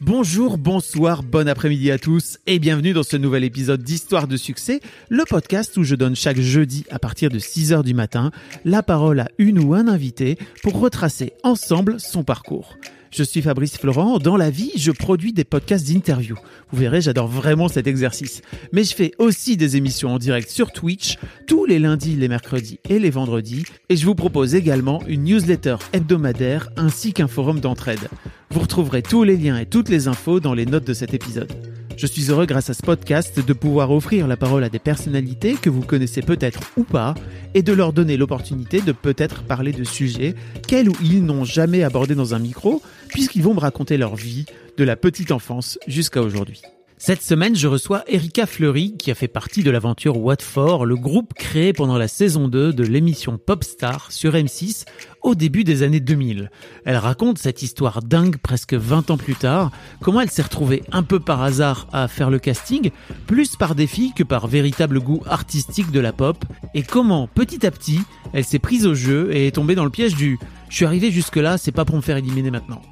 Bonjour, bonsoir, bon après-midi à tous et bienvenue dans ce nouvel épisode d'Histoire de succès, le podcast où je donne chaque jeudi à partir de 6h du matin la parole à une ou un invité pour retracer ensemble son parcours. Je suis Fabrice Florent. Dans la vie, je produis des podcasts d'interview. Vous verrez, j'adore vraiment cet exercice. Mais je fais aussi des émissions en direct sur Twitch tous les lundis, les mercredis et les vendredis. Et je vous propose également une newsletter hebdomadaire ainsi qu'un forum d'entraide. Vous retrouverez tous les liens et toutes les infos dans les notes de cet épisode. Je suis heureux grâce à ce podcast de pouvoir offrir la parole à des personnalités que vous connaissez peut-être ou pas et de leur donner l'opportunité de peut-être parler de sujets qu'elles ou ils n'ont jamais abordés dans un micro puisqu'ils vont me raconter leur vie de la petite enfance jusqu'à aujourd'hui. Cette semaine, je reçois Erika Fleury, qui a fait partie de l'aventure Watford, le groupe créé pendant la saison 2 de l'émission Popstar sur M6 au début des années 2000. Elle raconte cette histoire dingue presque 20 ans plus tard, comment elle s'est retrouvée un peu par hasard à faire le casting, plus par défi que par véritable goût artistique de la pop, et comment petit à petit, elle s'est prise au jeu et est tombée dans le piège du je suis arrivé jusque là, c'est pas pour me faire éliminer maintenant.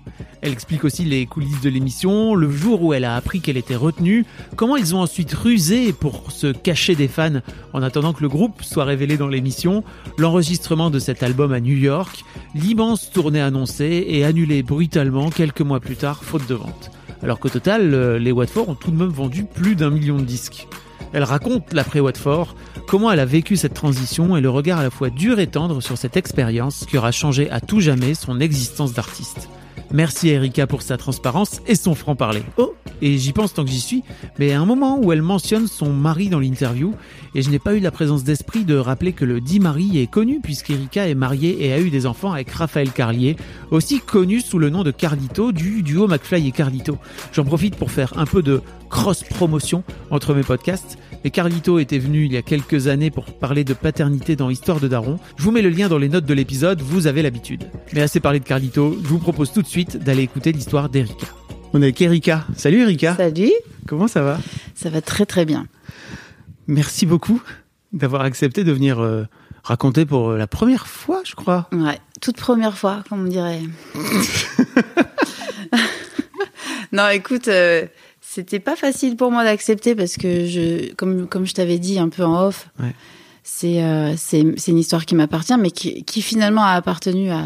Elle explique aussi les coulisses de l'émission, le jour où elle a appris qu'elle était retenue, comment ils ont ensuite rusé pour se cacher des fans en attendant que le groupe soit révélé dans l'émission, l'enregistrement de cet album à New York, l'immense tournée annoncée et annulée brutalement quelques mois plus tard faute de vente. Alors qu'au total, euh, les Watford ont tout de même vendu plus d'un million de disques. Elle raconte l'après Watford, comment elle a vécu cette transition et le regard à la fois dur et tendre sur cette expérience qui aura changé à tout jamais son existence d'artiste. Merci à Erika pour sa transparence et son franc-parler. Oh, et j'y pense tant que j'y suis, mais à un moment où elle mentionne son mari dans l'interview, et je n'ai pas eu la présence d'esprit de rappeler que le dit mari est connu puisqu'Erika est mariée et a eu des enfants avec Raphaël Carlier, aussi connu sous le nom de Carlito du duo McFly et Carlito. J'en profite pour faire un peu de cross-promotion entre mes podcasts. Et Carlito était venu il y a quelques années pour parler de paternité dans Histoire de Daron. Je vous mets le lien dans les notes de l'épisode, vous avez l'habitude. Mais assez parlé de Carlito, je vous propose tout de suite d'aller écouter l'histoire d'Erika. On est avec Erika. Salut Erika. Salut, Comment ça va? Ça va très très bien. Merci beaucoup d'avoir accepté de venir euh, raconter pour euh, la première fois, je crois. Ouais, toute première fois, comme on dirait. non, écoute, euh, c'était pas facile pour moi d'accepter parce que je, comme comme je t'avais dit un peu en off, Ouais. c'est euh, c'est c'est une histoire qui m'appartient, mais qui, qui finalement a appartenu à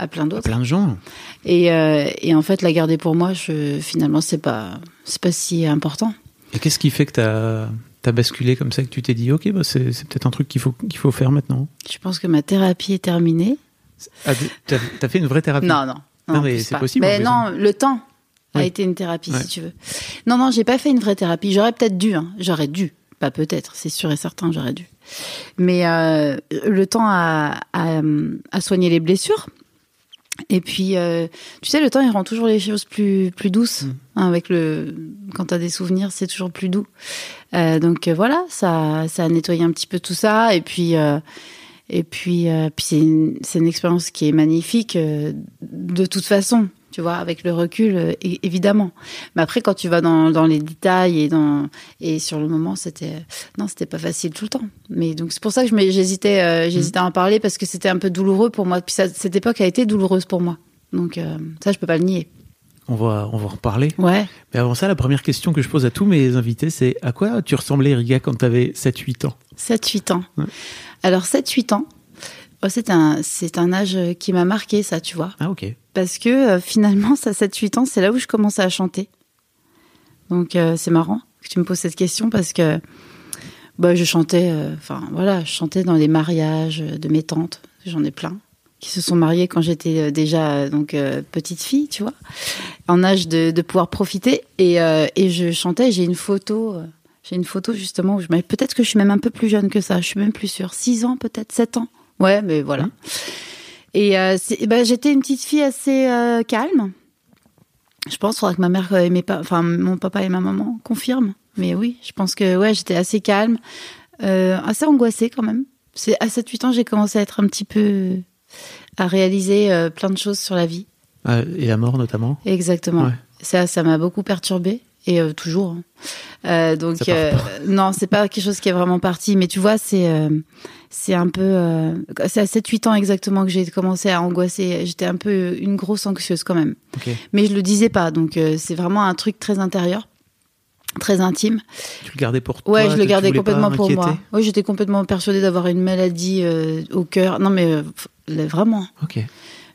à plein d'autres. Plein de gens. Et euh, et en fait, la garder pour moi, je finalement c'est pas c'est pas si important. Et qu'est-ce qui fait que t'as as basculé comme ça, que tu t'es dit, ok, bah c'est peut-être un truc qu'il faut, qu'il faut faire maintenant? Je pense que ma thérapie est terminée. ah, T'as as fait une vraie thérapie? Non, non. Non, mais c'est possible, Mais non, le temps a été une thérapie, Ouais. si tu veux. Non, non, j'ai pas fait une vraie thérapie. J'aurais peut-être dû. Hein. J'aurais dû. Pas peut-être, c'est sûr et certain, j'aurais dû. Mais euh, le temps a, a, a soigné les blessures. Et puis, euh, tu sais, le temps, il rend toujours les choses plus, plus douces. Mm. hein, avec le, quand t'as des souvenirs, c'est toujours plus doux. Euh, donc euh, voilà, ça, ça a nettoyé un petit peu tout ça. Et puis, et puis, puis c'est une, une expérience qui est magnifique de toute façon. Tu vois, avec le recul, euh, évidemment. Mais après, quand tu vas dans, dans les détails et dans et sur le moment, c'était non, c'était pas facile tout le temps. Mais donc c'est pour ça que je m'ai- j'hésitais, euh, j'hésitais à en parler parce que c'était un peu douloureux pour moi. Puis ça, cette époque a été douloureuse pour moi. Donc euh, ça, je peux pas le nier. On va, on va en reparler. Ouais. Mais avant ça, la première question que je pose à tous mes invités, c'est à quoi tu ressemblais, Erika, quand t'avais 7-8 ans? 7-8 ans. Ouais. Alors 7-8 ans, oh, c'est un, c'est un âge qui m'a marqué, ça, tu vois. Ah, ok. Parce que euh, finalement, ça 7-8 ans, c'est là où je commençais à chanter. Donc euh, c'est marrant que tu me poses cette question parce que bah, je chantais, euh, enfin voilà, je chantais dans les mariages de mes tantes, j'en ai plein, qui se sont mariées quand j'étais euh, déjà euh, donc euh, petite fille, tu vois, en âge de, de pouvoir profiter. Et, euh, et je chantais, j'ai une photo. euh, j'ai une photo justement où je peut-être que je suis même un peu plus jeune que ça, je suis même plus sûre. 6 ans peut-être, 7 ans. Ouais, mais voilà. Et euh, bah, j'étais une petite fille assez euh, calme. Je pense, faudra que ma mère et mes enfin mon papa et ma maman confirment. Mais oui, je pense que ouais, j'étais assez calme, euh, assez angoissée quand même. C'est à 7-8 ans, j'ai commencé à être un petit peu à réaliser euh, plein de choses sur la vie. Ah, et la mort notamment? Exactement. Ouais. Ça, ça m'a beaucoup perturbée et euh, toujours. hein. Euh, donc euh, non, c'est pas quelque chose qui est vraiment parti, mais tu vois, c'est c'est un peu c'est à 7-8 ans exactement que j'ai commencé à angoisser. J'étais un peu une grosse anxieuse quand même, mais je le disais pas. Donc c'est vraiment un truc très intérieur, très intime. Tu le gardais pour toi Ouais, je le gardais complètement pour moi. Oui, j'étais complètement persuadée d'avoir une maladie euh, au cœur. Non, mais euh, vraiment. Ok.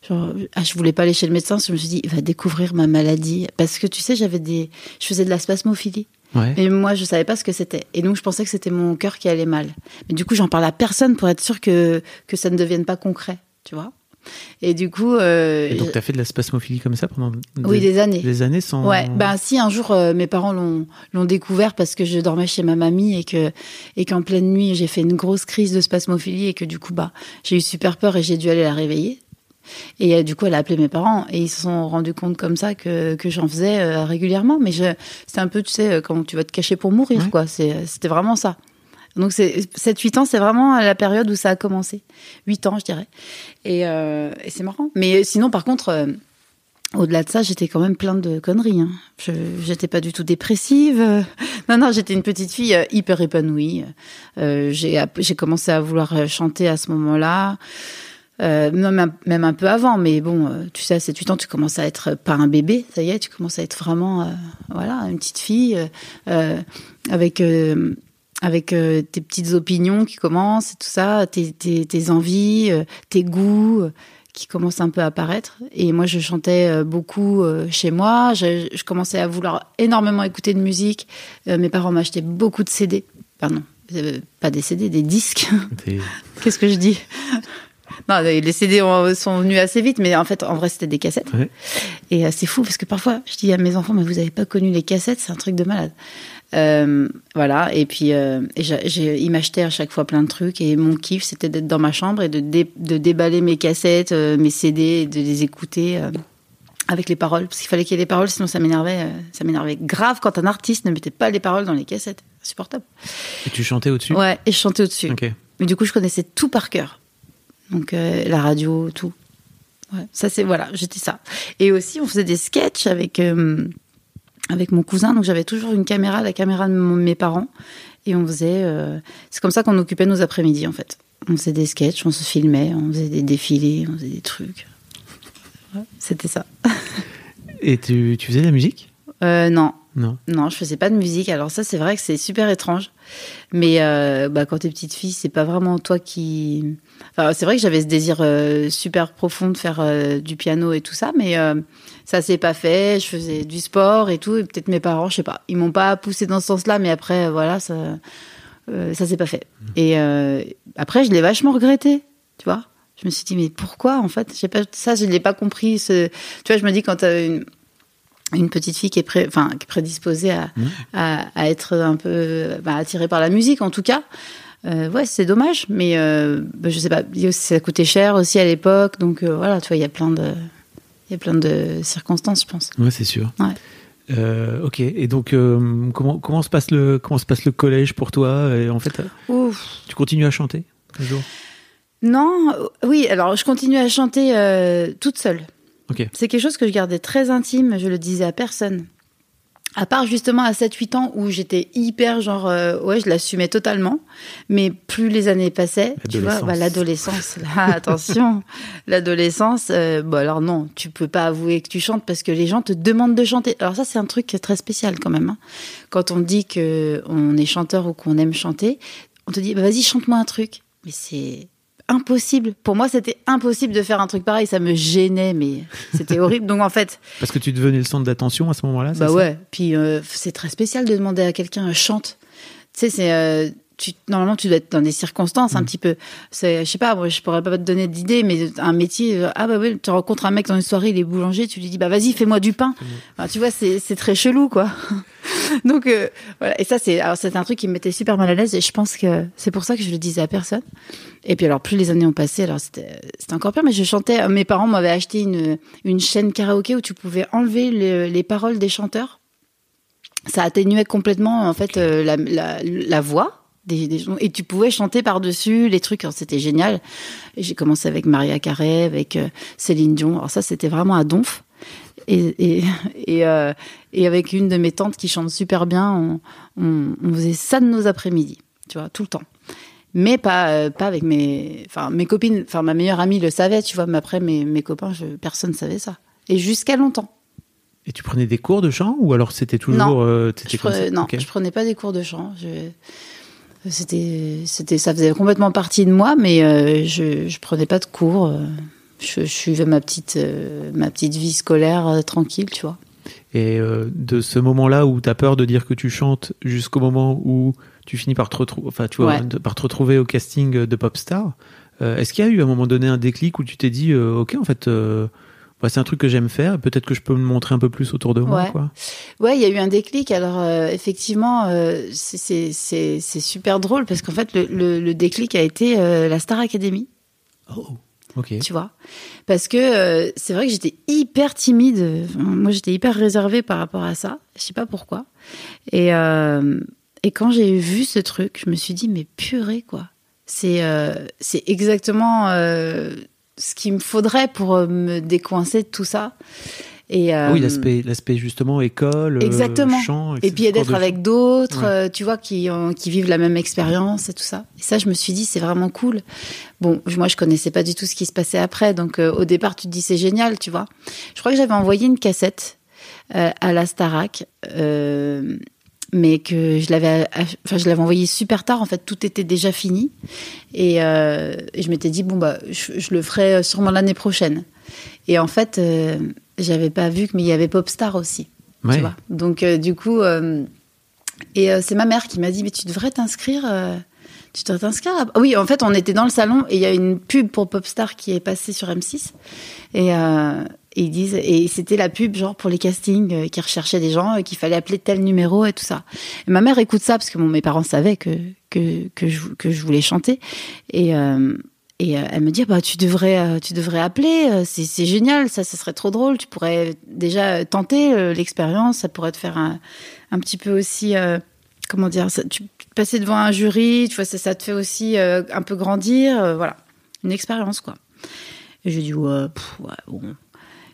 Genre, ah, je voulais pas aller chez le médecin, je me suis dit, il va découvrir ma maladie. Parce que tu sais, j'avais des, je faisais de la spasmophilie. Ouais. Mais moi, je savais pas ce que c'était. Et donc, je pensais que c'était mon cœur qui allait mal. Mais du coup, j'en parle à personne pour être sûre que, que ça ne devienne pas concret, tu vois. Et du coup, euh, Et donc je- t'as fait de la spasmophilie comme ça pendant oui, des années. des années sans. Ouais, ben si un jour euh, mes parents l'ont l'ont découvert parce que je dormais chez ma mamie et que et qu'en pleine nuit j'ai fait une grosse crise de spasmophilie et que du coup bah j'ai eu super peur et j'ai dû aller la réveiller. Et euh, du coup elle a appelé mes parents et ils se sont rendus compte comme ça que que j'en faisais euh, régulièrement. Mais c'est un peu tu sais euh, quand tu vas te cacher pour mourir Ouais. quoi. C'était vraiment ça. Donc c'est 7-8 ans, c'est vraiment la période où ça a commencé. 8 ans, je dirais. Et, euh, et c'est marrant. Mais sinon, par contre, euh, au-delà de ça, j'étais quand même plein de conneries. Hein. Je j'étais pas du tout dépressive. Euh, Non, non, j'étais une petite fille euh, hyper épanouie. Euh, j'ai commencé à vouloir euh, chanter à ce moment-là. Euh, même, un, même un peu avant, mais bon, euh, tu sais, à 7-8 ans, tu commences à être pas un bébé, ça y est, tu commences à être vraiment, euh, voilà, une petite fille euh, euh, avec euh, avec euh, tes petites opinions qui commencent et tout ça, tes, tes, tes envies, euh, tes goûts euh, qui commencent un peu à apparaître. Et moi, je chantais euh, beaucoup euh, chez moi. Je, je commençais à vouloir énormément écouter de musique. Euh, mes parents m'achetaient beaucoup de CD. Pardon, euh, pas des CD, des disques. Qu'est-ce que je dis? Non, les CD ont- sont venus assez vite, mais en fait, en vrai, c'était des cassettes. Ouais. Et euh, c'est fou parce que parfois, je dis à mes enfants, mais vous n'avez pas connu les cassettes, c'est un truc de malade. Euh, voilà, et puis euh, et à chaque fois plein de trucs. Et mon kiff, c'était d'être dans ma chambre et de, dé- de déballer mes cassettes, euh, mes CD, et de les écouter. avec les paroles, parce qu'il fallait qu'il y ait des paroles, sinon ça m'énervait, ça m'énervait grave quand un artiste ne mettait pas les paroles dans les cassettes, insupportable. Et tu chantais au-dessus? Ouais, et je chantais au-dessus. Ok. Mais du coup, je connaissais tout par cœur. Donc, euh, la radio, tout. Ouais, ça, c'est, voilà, j'étais ça. Et aussi, on faisait des sketchs avec, euh, avec mon cousin. Donc, j'avais toujours une caméra, la caméra de mon- mes parents. Et on faisait. euh, c'est comme ça qu'on occupait nos après-midi, en fait. On faisait des sketchs, on se filmait, on faisait des défilés, on faisait des trucs. Ouais, c'était ça. Et tu, tu faisais de la musique? Euh, non, Non. Non, je faisais pas de musique. Alors ça, c'est vrai que c'est super étrange. Mais euh, bah, quand t'es petite fille, c'est pas vraiment toi qui. Enfin, c'est vrai que j'avais ce désir euh, super profond de faire euh, du piano et tout ça, mais euh, ça s'est pas fait. Je faisais du sport et tout, et peut-être mes parents, je sais pas, ils m'ont pas poussé dans ce sens-là, mais après, voilà, ça, ça s'est pas fait. Et euh, après, je l'ai vachement regretté, tu vois. Je me suis dit, mais pourquoi en fait? Pas ça, je l'ai pas compris. Ce... Tu vois, je me dis quand t'as une une petite fille qui est, pré- enfin, qui est prédisposée à, Mmh. à, à être un peu bah, attirée par la musique, en tout cas. Euh, ouais, c'est dommage, mais euh, bah, je sais pas. Ça coûtait cher aussi à l'époque, donc euh, voilà, tu vois, il y a plein de, il y a plein de circonstances, je pense. Ouais, c'est sûr. Ouais. Ok. Et donc, comment, comment, se passe le, comment se passe le collège pour toi Et En fait, Ouf. tu continues à chanter un jour Non, oui. Alors, je continue à chanter toute seule. C'est quelque chose que je gardais très intime. Je le disais à personne. À part justement à 7-8 ans où j'étais hyper genre euh, ouais je l'assumais totalement mais plus les années passaient tu vois L'adolescence. bah, l'adolescence là attention l'adolescence euh, bon alors non tu peux pas avouer que tu chantes parce que les gens te demandent de chanter alors ça c'est un truc très spécial quand même hein. quand on dit que on est chanteur ou qu'on aime chanter on te dit bah, vas-y chante-moi un truc mais c'est impossible pour moi c'était impossible de faire un truc pareil ça me gênait mais c'était horrible donc en fait Parce que tu devenais le centre d'attention à ce moment-là bah ça? ouais. Puis euh, c'est très spécial de demander à quelqu'un euh, chante. Tu sais, c'est euh, tu, normalement tu dois être dans des circonstances un Mm. petit peu. C'est, je sais pas, moi je pourrais pas te donner d'idée, mais un métier. euh, ah bah ouais, tu rencontres un mec dans une soirée, il est boulanger, tu lui dis bah vas-y fais-moi du pain. Enfin, tu vois, c'est c'est très chelou quoi. Donc euh, voilà. Et ça, c'est alors c'est un truc qui me mettait super mal à l'aise. Et je pense que c'est pour ça que je le disais à personne. Et puis alors, plus les années ont passé, alors c'était c'était encore pire. Mais je chantais. Mes parents m'avaient acheté une une chaîne karaoké où tu pouvais enlever le- les paroles des chanteurs. Ça atténuait complètement en fait euh, la, la, la voix. Des, des gens. Et tu pouvais chanter par dessus les trucs Alors, c'était génial. Et j'ai commencé avec Maria Carré avec euh, Céline Dion. Alors ça c'était vraiment à donf. Et et et, euh, et avec une de mes tantes qui chante super bien on, on, on faisait ça de nos après-midi tu vois tout le temps. Mais pas euh, pas avec mes enfin mes copines. Enfin ma meilleure amie le savait tu vois mais après mes mes copains je, personne savait ça. Et jusqu'à longtemps. Et tu prenais des cours de chant ou alors c'était toujours. Non. euh, je prenais, non je prenais pas des cours de chant. Je c'était c'était ça faisait complètement partie de moi mais euh, je je prenais pas de cours euh, je, je suivais ma petite euh, ma petite vie scolaire euh, tranquille tu vois Et de ce moment-là où tu as peur de dire que tu chantes jusqu'au moment où tu finis par te retrouver, enfin, tu vois, Ouais. par te retrouver au casting de Popstar, est-ce qu'il y a eu à un moment donné un déclic où tu t'es dit, ok, en fait, bah, c'est un truc que j'aime faire, peut-être que je peux me montrer un peu plus autour de moi, Ouais. quoi. Ouais, il y a eu un déclic. Alors euh, effectivement, euh, c'est- c'est c'est c'est super drôle parce qu'en fait le, le, le déclic a été euh, la Star Academy, Oh, ok. tu vois, parce que euh, c'est vrai que j'étais hyper timide. Enfin, moi, j'étais hyper réservée par rapport à ça. Je sais pas pourquoi. Et euh, et quand j'ai vu ce truc, je me suis dit mais purée quoi. C'est euh, c'est exactement ce qu'il me faudrait pour euh, me décoincer de tout ça. Et Ah oui, euh, l'aspect, l'aspect justement école, euh, Exactement. chant. Et puis d'être avec d'autres, Ouais. euh, tu vois, qui, ont- qui vivent la même expérience et tout ça. Et ça, je me suis dit, c'est vraiment cool. Bon, moi, je connaissais pas du tout ce qui se passait après. Donc, euh, au départ, tu te dis, c'est génial, tu vois. Je crois que j'avais envoyé une cassette euh, à la Starac, euh, mais que je l'avais, enfin, je l'avais envoyé super tard. En fait, tout était déjà fini. Et, euh, et je m'étais dit, bon, bah, je, je le ferai sûrement l'année prochaine. Et en fait, euh, j'avais pas vu qu'il y avait Popstar aussi. Ouais. Tu vois. Donc, euh, du coup, euh, et euh, c'est ma mère qui m'a dit, mais tu devrais t'inscrire. euh, tu devrais t'inscrire. à- Oui, en fait, on était dans le salon et il y a une pub pour Popstar qui est passée sur M6. Et, euh, et ils disent, et c'était la pub genre pour les castings euh, qui recherchaient des gens, et qu'il fallait appeler tel numéro et tout ça. Et ma mère écoute ça parce que bon, mes parents savaient que que que je, que je voulais chanter. Et euh, et euh, elle me dit ah bah tu devrais euh, tu devrais appeler euh, c'est génial ça ça serait trop drôle tu pourrais déjà tenter euh, l'expérience ça pourrait te faire un, un petit peu aussi euh, comment dire tu passer devant un jury tu vois ça, ça te fait aussi euh, un peu grandir euh, voilà une expérience quoi et j'ai dit ouais, pff, ouais bon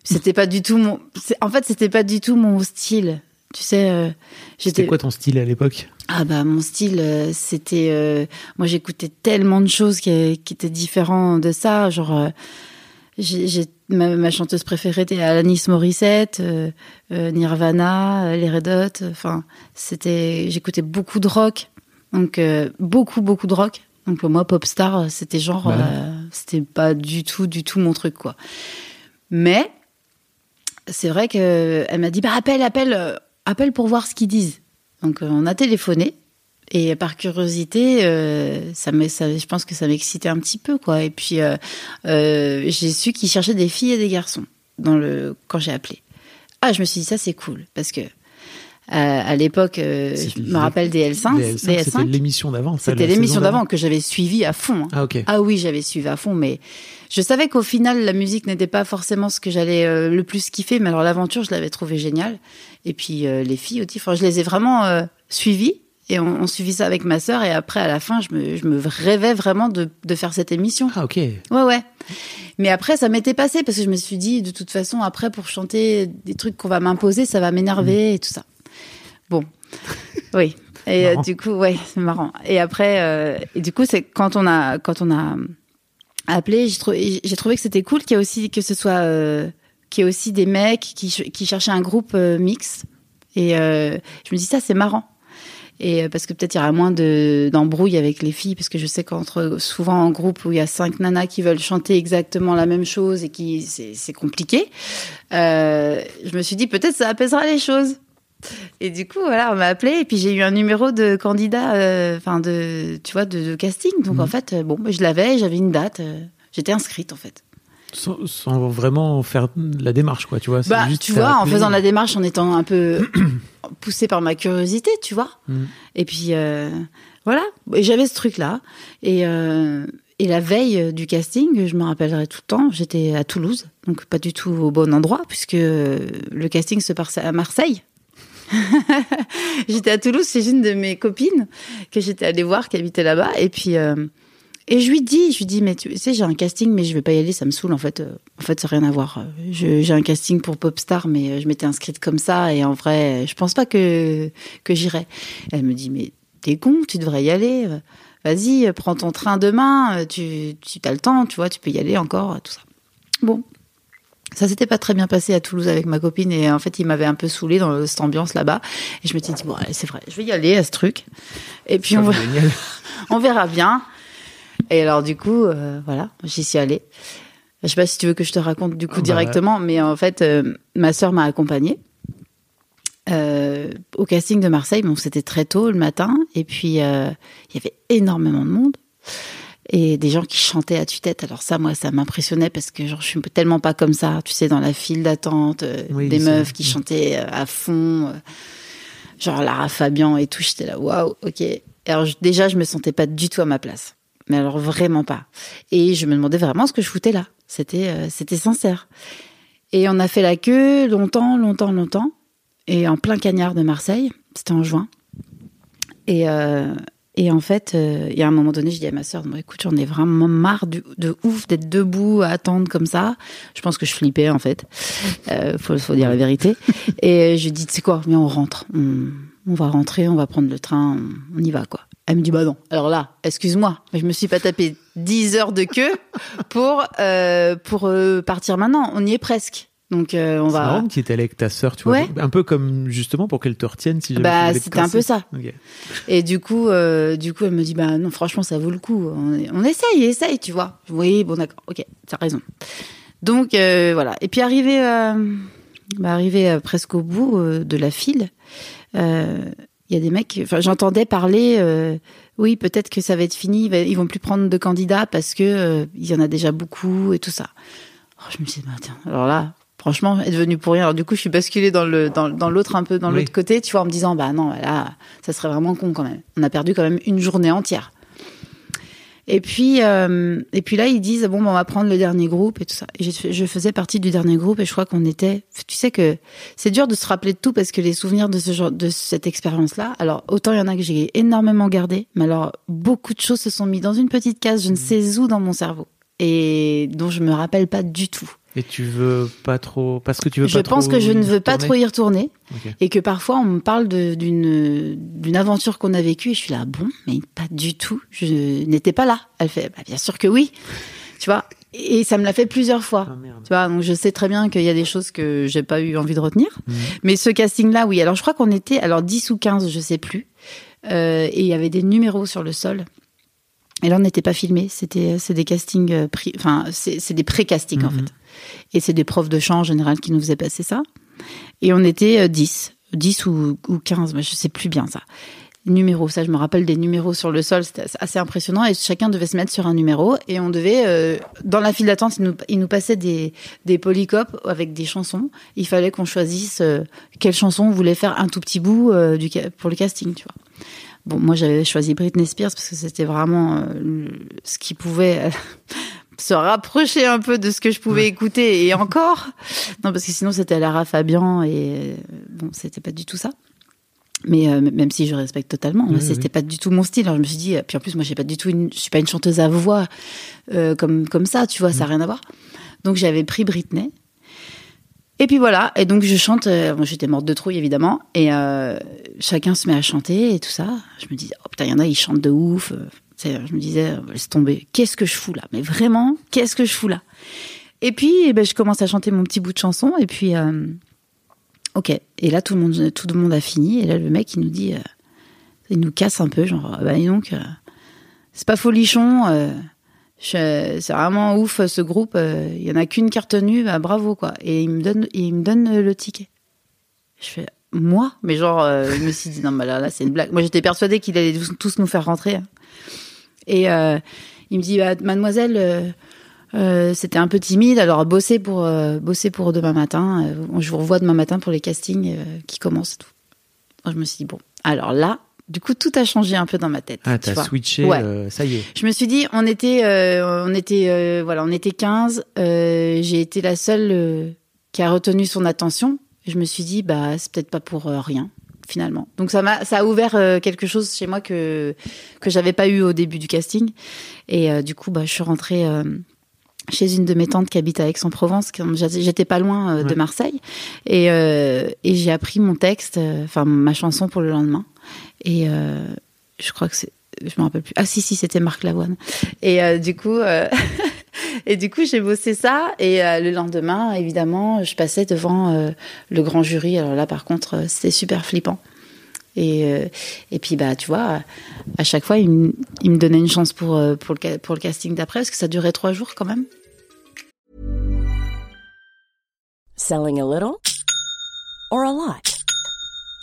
c'était pas du tout mon en fait c'était pas du tout mon style tu sais euh, C'était quoi ton style à l'époque? Ah bah mon style, euh, c'était euh, moi j'écoutais tellement de choses qui, qui étaient différentes de ça. Genre, euh, j'ai j'ai- ma, ma chanteuse préférée était Alanis Morissette, euh, euh, Nirvana, euh, les Red Hot. Enfin, c'était j'écoutais beaucoup de rock, donc euh, beaucoup beaucoup de rock. Donc euh, moi Popstar, euh, c'était genre, Bah. euh, c'était pas du tout du tout mon truc quoi. Mais c'est vrai que elle m'a dit bah appelle appelle euh, appelle pour voir ce qu'ils disent. Donc euh, on a téléphoné et par curiosité, euh, ça ça, je pense que ça m'excitait un petit peu quoi. Et puis j'ai su qu'ils cherchaient des filles et des garçons dans le quand j'ai appelé. Ah, je me suis dit ça c'est cool parce que à l'époque, euh, je me rappelle des L5, Les L5, des C'était L5. l'émission d'avant. ça, C'était l'émission d'avant que j'avais suivie à fond. hein. Ah ok. Ah oui, j'avais suivi à fond, mais je savais qu'au final, la musique n'était pas forcément ce que j'allais euh, le plus kiffer, mais alors l'aventure, je l'avais trouvé géniale. Et puis euh, les filles aussi, enfin, je les ai vraiment euh, suivies. Et on, on suivit ça avec ma sœur. Et après, à la fin, je me, je me rêvais vraiment de, de faire cette émission. Ah ok. Ouais, ouais. Mais après, ça m'était passé parce que je me suis dit, de toute façon, après, pour chanter des trucs qu'on va m'imposer, ça va m'énerver et tout ça. Bon. Oui. Et euh, du coup, ouais, c'est marrant. Et après, euh, et du coup, c'est quand on a, quand on a appelé, j'ai trouvé, que c'était cool qu'il y ait aussi, que ce soit, euh, qu'il y ait aussi des mecs qui, qui cherchaient un groupe mix. Et je me dis, ça, c'est marrant. Et parce que peut-être il y aura moins de d'embrouilles avec les filles, parce que je sais qu'entre souvent en groupe où il y a cinq nanas qui veulent chanter exactement la même chose et qui c'est c'est compliqué. Je me suis dit peut-être ça apaisera les choses. Et du coup voilà, on m'a appelé et puis j'ai eu un numéro de candidat, euh, enfin de tu vois de, de casting. Donc Mhm. en fait euh, bon, bah, je l'avais, j'avais une date, euh, j'étais inscrite en fait. Sans, sans vraiment faire la démarche, quoi, tu vois. Bah, juste tu vois, en faisant la démarche, en étant un peu poussée par ma curiosité, tu vois. Mm. Et puis, euh, voilà. J'avais ce truc-là. Et, et la veille du casting, je me rappellerai tout le temps, j'étais à Toulouse, donc pas du tout au bon endroit, puisque le casting se passe à Marseille. j'étais à Toulouse, c'est une de mes copines que j'étais allée voir, qui habitait là-bas. Et puis, euh, et je lui dis, je lui dis, mais tu sais, j'ai un casting, mais je vais pas y aller, ça me saoule en fait. Euh, En fait, ça n'a rien à voir. J'ai un casting pour Popstar, mais euh, je m'étais inscrite comme ça, et en vrai, je pense pas que que j'irai. Elle me dit, mais t'es con, tu devrais y aller. Vas-y, prends ton train demain, tu tu as le temps, tu vois, tu peux y aller encore, tout ça. Bon. Ça s'était pas très bien passé à Toulouse avec ma copine et en fait il m'avait un peu saoulé dans cette ambiance là-bas et je m'étais dit bon c'est vrai je vais y aller à ce truc et puis on va, verra bien. Et alors du coup, euh, voilà, j'y suis allée. Je sais pas si tu veux que je te raconte du coup Ah bah directement, mais en fait, euh, ma sœur m'a accompagnée euh, au casting de Marseille. Bon, c'était très tôt le matin, et puis il y avait énormément de monde et des gens qui chantaient à tue-tête. Alors ça, moi, ça m'impressionnait parce que genre, je suis tellement pas comme ça, tu sais, dans la file d'attente, euh, Oui, des meufs qui chantaient euh, à fond, euh, genre Lara Fabian et tout. J'étais là, waouh, ok. Alors je- déjà, je me sentais pas du tout à ma place, mais alors vraiment pas. Et je me demandais vraiment ce que je foutais là. C'était, euh, c'était sincère. Et on a fait la queue longtemps, longtemps, longtemps, et en plein cagnard de Marseille. C'était en juin. Et, euh, et en fait, euh, et à un moment donné, je dis à ma sœur, bon, écoute, j'en ai vraiment marre du- de ouf d'être debout à attendre comme ça. Je pense que je flippais en fait. Euh, faut, faut dire la vérité. Et je dis, tu sais quoi, mais on rentre. On, on va rentrer, on va prendre le train, on, on y va quoi. Elle me dit, bah non. Alors là, excuse-moi, mais je me suis pas tapé 10 heures de queue pour, euh, pour euh, partir maintenant. On y est presque. Donc euh, on C'est va. marrant que tu étais allé avec ta sœur, tu vois. Ouais. Un peu comme justement pour qu'elle te retienne si jamais Bah, c'était un peu ça. Et du coup, euh, du coup, elle me dit, bah non, franchement, ça vaut le coup. On, on essaye, essaye, tu vois. Oui, bon, d'accord, ok, t'as raison. Donc euh, voilà. Et puis arrivé, bah, arrivé presque au bout de la file, il y a des mecs. Enfin, j'entendais parler. oui, peut-être que ça va être fini. Ils vont plus prendre de candidats parce que il y en a déjà beaucoup et tout ça. Oh, je me suis dit, bah, tiens, alors là. Franchement, est devenu pour rien. Alors du coup, je suis basculée dans le dans, dans l'autre un peu dans Oui. l'autre côté, tu vois, en me disant bah non, là, ça serait vraiment con quand même. On a perdu quand même une journée entière. Et puis, euh, et puis là, ils disent bon, ben, on va prendre le dernier groupe et tout ça. Et je, je faisais partie du dernier groupe et je crois qu'on était. Tu sais que c'est dur de se rappeler de tout parce que les souvenirs de ce genre, de cette expérience-là. Alors autant il y en a que j'ai énormément gardé, mais alors beaucoup de choses se sont mis dans une petite case, je Mmh. ne sais où dans mon cerveau et dont je me rappelle pas du tout. Et tu veux pas trop. Parce que tu veux Je pas trop. pense que je ne veux pas trop y retourner. Et que parfois on me parle d'une d'une aventure qu'on a vécue et je suis là bon mais pas du tout. Je n'étais pas là elle fait bah, bien sûr que oui tu vois et ça me l'a fait plusieurs fois. Ah, tu vois donc je sais très bien qu'il y a des choses que j'ai pas eu envie de retenir. Mhm. mais ce casting là oui. Alors je crois qu'on était alors 10 ou 15 je sais plus. Euh, et il y avait des numéros sur le sol. Et là on n'était pas filmé c'était c'est des castings euh, enfin c'est c'est des pré-castings en Mhm. fait et c'est des profs de chant en général qui nous faisaient passer ça et on était euh, 10, 10 ou, ou 15, mais je sais plus bien ça. Numéros, ça je me rappelle des numéros sur le sol, c'était assez impressionnant et chacun devait se mettre sur un numéro et on devait, euh, dans la file d'attente, ils nous, ils nous passaient des, des polycopes avec des chansons. Il fallait qu'on choisisse euh, quelle chanson on voulait faire un tout petit bout du, pour le casting, tu vois. Bon, moi j'avais choisi Britney Spears parce que c'était vraiment ce qui pouvait se rapprocher un peu de ce que je pouvais écouter et encore. Non, parce que sinon c'était Lara Fabian et euh, bon, c'était pas du tout ça. Mais euh, même si je respecte totalement, Oui, c'était oui. pas du tout mon style. Alors je me suis dit, puis en plus moi j'ai pas du tout, une, je suis pas une chanteuse à voix euh, comme comme ça, tu vois, ça a rien à voir. Donc j'avais pris Britney. Et puis voilà, et donc je chante. euh, bon, j'étais morte de trouille évidemment, et euh, chacun se met à chanter et tout ça. Je me disais, oh putain, il y en a, ils chantent de ouf. Je me disais, euh, laisse tomber. Qu'est-ce que je fous là? Mais vraiment, qu'est-ce que je fous là? Et puis, eh ben, je commence à chanter mon petit bout de chanson, et puis, euh, ok. Et là, tout le monde, tout le monde a fini, et là, le mec, il nous dit, euh, il nous casse un peu, genre, ah bah dis donc, c'est pas folichon. c'est vraiment ouf ce groupe. Il y en a qu'une carte tenue, bah, bravo quoi. Et il me donne, il me donne le ticket. Je fais moi, mais genre, je me suis dit non, mais là, c'est une blague. Moi, j'étais persuadée qu'il allait tous nous faire rentrer. hein. Et euh, il me dit, bah, mademoiselle, euh, Euh, c'était un peu timide. Alors bosser pour bosser pour demain matin. je vous revois demain matin pour les castings qui commencent. Tout. Je me suis dit bon. Alors là, du coup, tout a changé un peu dans ma tête. Ah, t'as switché, Ouais. euh, ça y est. Je me suis dit, on était, euh, on était, euh, voilà, on était 15. euh, J'ai été la seule qui a retenu son attention. Je me suis dit, bah, c'est peut-être pas pour rien, finalement. Donc ça m'a, ça a ouvert euh, quelque chose chez moi que que j'avais pas eu au début du casting. Et euh, du coup, bah, je suis rentrée. euh, chez une de mes tantes qui habite à Aix-en-Provence, j'étais pas loin euh, de. Marseille, et, et j'ai appris mon texte, enfin ma chanson pour le lendemain. Et je crois que c'est, je me rappelle plus. Ah si si, c'était Marc Lavoine. Et du coup, et du coup, j'ai bossé ça. Et euh, le lendemain, évidemment, je passais devant euh, le grand jury. Alors là, par contre, euh, c'était super flippant. Et, et puis, bah, tu vois, à chaque fois, il, me- donnait une chance pour, pour, le, pour le casting d'après, parce que ça durait trois jours quand même. Selling a little or a lot?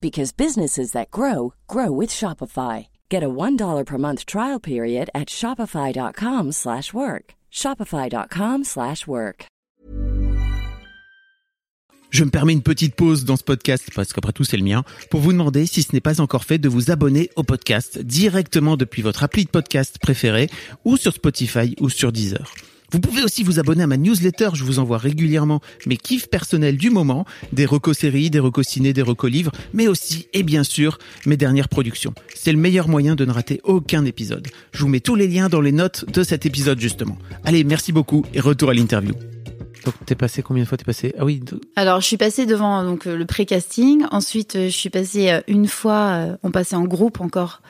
because businesses that grow grow with Shopify. Get a $1 per month trial period at shopify.com/work. slash work. shopify.com/work. slash work. Je me permets une petite pause dans ce podcast, parce qu'après tout c'est le mien, pour vous demander, si ce n'est pas encore fait, de vous abonner au podcast directement depuis votre appli de podcast préféré, ou sur Spotify ou sur Deezer. Vous pouvez aussi vous abonner à ma newsletter, je vous envoie régulièrement mes kiffs personnels du moment, des recos séries, des recos ciné, des recos livres, mais aussi, et bien sûr, mes dernières productions. C'est le meilleur moyen de ne rater aucun épisode. Je vous mets tous les liens dans les notes de cet épisode justement. Allez, merci beaucoup et retour à l'interview. Donc t'es passé combien de fois T'es passé? Ah oui, Alors, je suis passée devant donc euh, le pré-casting. Ensuite, euh, je suis passée euh, une fois, on passait en groupe encore,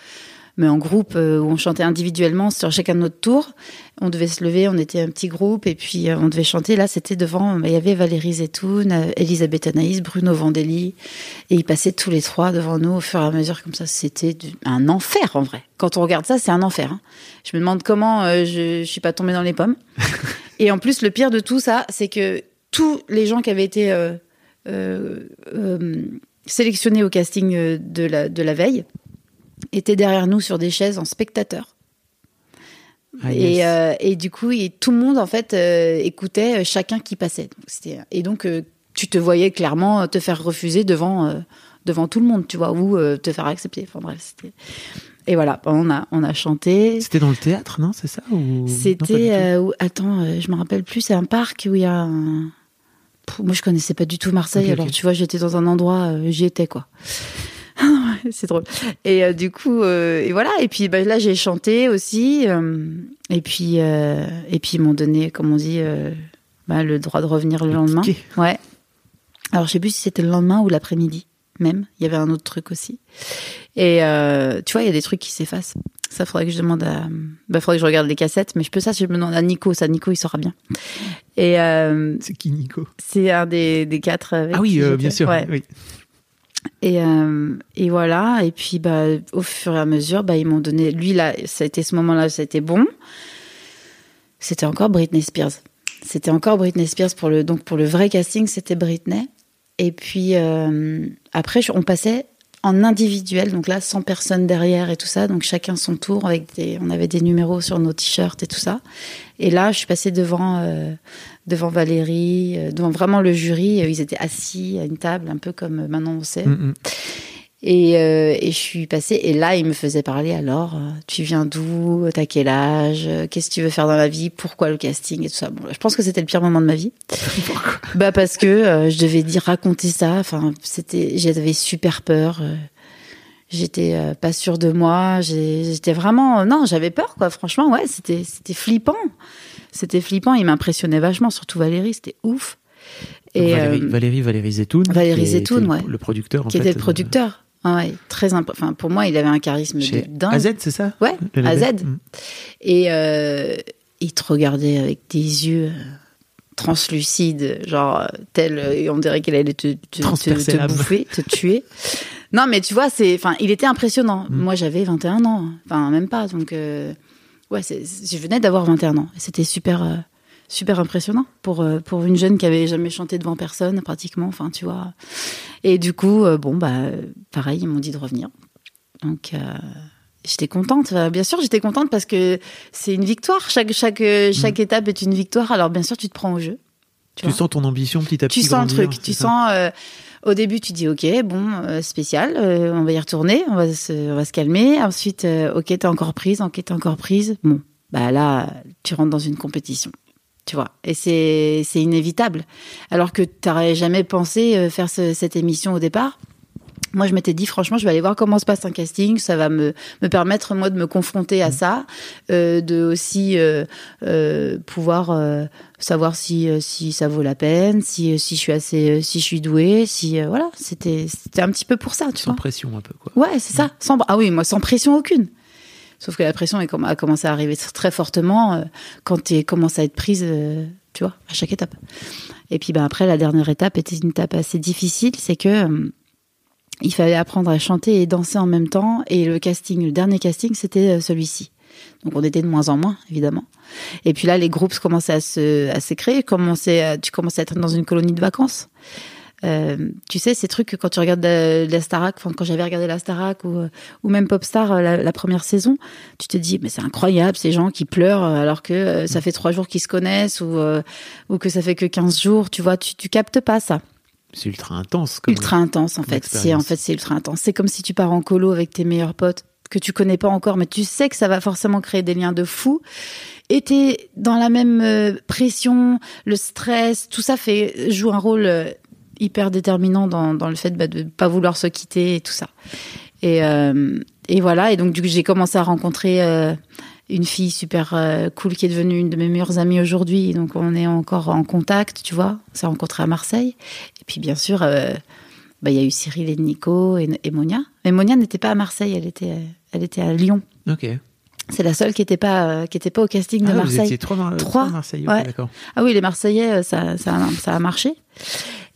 mais en groupe euh, où on chantait individuellement sur chacun de notre tour. On devait se lever, on était un petit groupe et puis euh, on devait chanter. Là, c'était devant, il y avait Valérie Zetoun, euh, Elisabeth Anaïs, Bruno Vandelli, et ils passaient tous les trois devant nous au fur et à mesure comme ça. C'était un enfer en vrai. Quand on regarde ça, c'est un enfer. hein. Je me demande comment euh, je, je suis pas tombée dans les pommes. et en plus, le pire de tout ça, c'est que tous les gens qui avaient été euh, euh, euh, sélectionnés au casting de la, de la veille étaient derrière nous sur des chaises en spectateur. Ah, et, yes. euh, et du coup, et tout le monde en fait euh, écoutait euh, chacun qui passait. Donc, et donc, euh, tu te voyais clairement te faire refuser devant devant tout le monde, tu vois, ou te faire accepter. Enfin bref, c'était. Et voilà, on a on a chanté. C'était dans le théâtre, non C'est ça ou... C'était où- attends, je me rappelle plus. C'est un parc où il y a. Un... Pff, moi, je connaissais pas du tout Marseille. Alors tu vois, j'étais dans un endroit, j'y étais quoi. C'est drôle. Et euh, du coup, euh, et voilà. Et puis bah, là, j'ai chanté aussi. euh, et puis et puis ils m'ont donné, comme on dit, bah, le droit de revenir le, Le lendemain. Ouais. Alors je sais plus si c'était le lendemain ou l'après-midi même. Il y avait un autre truc aussi. Et tu vois, il y a des trucs qui s'effacent. Ça, faudrait que je demande à. Bah, faudrait que je regarde les cassettes, mais je peux ça, je me demande à Nico. Ça, Nico, il saura bien. Et C'est qui, Nico? c'est un des, des quatre. avec Ah oui, bien sûr. Ouais. oui. Et, euh, et voilà. Et puis, bah, au fur et à mesure, bah, ils m'ont donné. Lui, là, ça a été ce moment-là, ça a été bon. C'était encore Britney Spears. C'était encore Britney Spears pour le donc pour le vrai casting, c'était Britney. Et puis euh, après, on passait en individuel, donc là, sans personne derrière et tout ça, donc chacun son tour avec des, on avait des numéros sur nos t-shirts et tout ça. Et là, je suis passée devant euh, devant Valérie, euh, devant vraiment le jury. Ils étaient assis à une table, un peu comme maintenant on sait. Mm, mm. Et, euh, et je suis passée, et là, il me faisait parler alors, euh, tu viens d'où, t'as quel âge, qu'est-ce que tu veux faire dans la vie, pourquoi le casting et tout ça? Bon, je pense que c'était le pire moment de ma vie. bah parce que euh, je devais dire raconter ça, enfin, c'était, j'avais super peur. J'étais euh, pas sûre de moi. J'étais vraiment, non, j'avais peur, quoi. Franchement, ouais, c'était, c'était flippant. C'était flippant. Il m'impressionnait vachement, surtout Valérie. C'était ouf. Valérie, Valérie, Valérie Zetoun. Valérie Zetoun, ouais. Le producteur, en qui fait, était le producteur. Ah ouais, très enfin pour moi, il avait un charisme Chez de dingue. AZ, c'est ça? Ouais, AZ. Mm. Et euh, il te regardait avec des yeux euh, translucide, genre tel, euh, on dirait qu'elle allait te, te, bouffer, te tuer. Non, mais tu vois, c'est, enfin, il était impressionnant. Mm. Moi, j'avais 21 ans, enfin même pas, donc euh, ouais, je venais d'avoir 21 ans. C'était super, super impressionnant pour euh, pour une jeune qui avait jamais chanté devant personne pratiquement, enfin tu vois. Et du coup, euh, bon bah, pareil, ils m'ont dit de revenir. Donc euh, j'étais contente. Bien sûr, j'étais contente parce que c'est une victoire. Chaque chaque euh, chaque étape est une victoire. Alors bien sûr, tu te prends au jeu. Tu sens ton ambition petit à petit. Tu sens le truc. Tu ça sens. euh, au début, tu dis ok, bon, euh, spécial, euh, on va y retourner, on va se, on va se calmer. Ensuite, ok, t'es encore prise, ok, t'es encore prise. Bon, bah là, tu rentres dans une compétition, tu vois. Et c'est c'est inévitable. Alors que t'aurais jamais pensé euh, faire ce- cette émission au départ. Moi, je m'étais dit, franchement, je vais aller voir comment se passe un casting. Ça va me, me permettre, moi, de me confronter à ça, euh, de aussi euh, euh, pouvoir savoir si, si ça vaut la peine, si, si je suis assez, si je suis douée, si, voilà. C'était, c'était un petit peu pour ça, tu Sans vois. pression un peu quoi. Ouais, c'est ça. Sans, ah oui, moi, sans pression aucune. Sauf que la pression a commencé à arriver très fortement euh, quand tu commences à être prise, euh, tu vois, à chaque étape. Et puis, ben, après, la dernière étape était une étape assez difficile, c'est que euh, il fallait apprendre à chanter et danser en même temps. Et le casting, le dernier casting, c'était celui-ci. Donc, on était de moins en moins, évidemment. Et puis là, les groupes commençaient à se, à se créer. Commençaient à- tu commençais à être dans une colonie de vacances. Euh, tu sais, ces trucs que quand tu regardes la, la Starac, quand j'avais regardé la Starac ou, euh, ou même Popstar euh, la, la première saison, tu te dis, mais c'est incroyable, ces gens qui pleurent euh, alors que euh, ça fait trois jours qu'ils se connaissent ou, euh, ou que ça fait que 15 jours, tu vois, tu, tu captes pas ça. C'est ultra intense. Comme Ultra intense, en fait. C'est, en fait, c'est ultra intense. C'est comme si tu pars en colo avec tes meilleurs potes que tu connais pas encore, mais tu sais que ça va forcément créer des liens de fou. Et t'es dans la même euh, pression, le stress, tout ça fait joue un rôle euh, hyper déterminant dans, dans le fait bah, de pas vouloir se quitter et tout ça. Et, euh, et voilà. Et donc du coup, j'ai commencé à rencontrer euh, une fille super euh, cool qui est devenue une de mes meilleures amies aujourd'hui. Donc on est encore en contact, tu vois. On s'est rencontrés à Marseille. Et puis bien sûr, bah, il y a eu Cyril et Nico et, et Monia. Mais Monia n'était pas à Marseille, elle était, elle était à Lyon. Ok. C'est la seule qui n'était pas, euh, qui était pas au casting de Ah, vous Marseille. étiez trois, Mar- Trois. trois Marseillais. Ouais. Ah oui, les Marseillais, ça, ça a marché.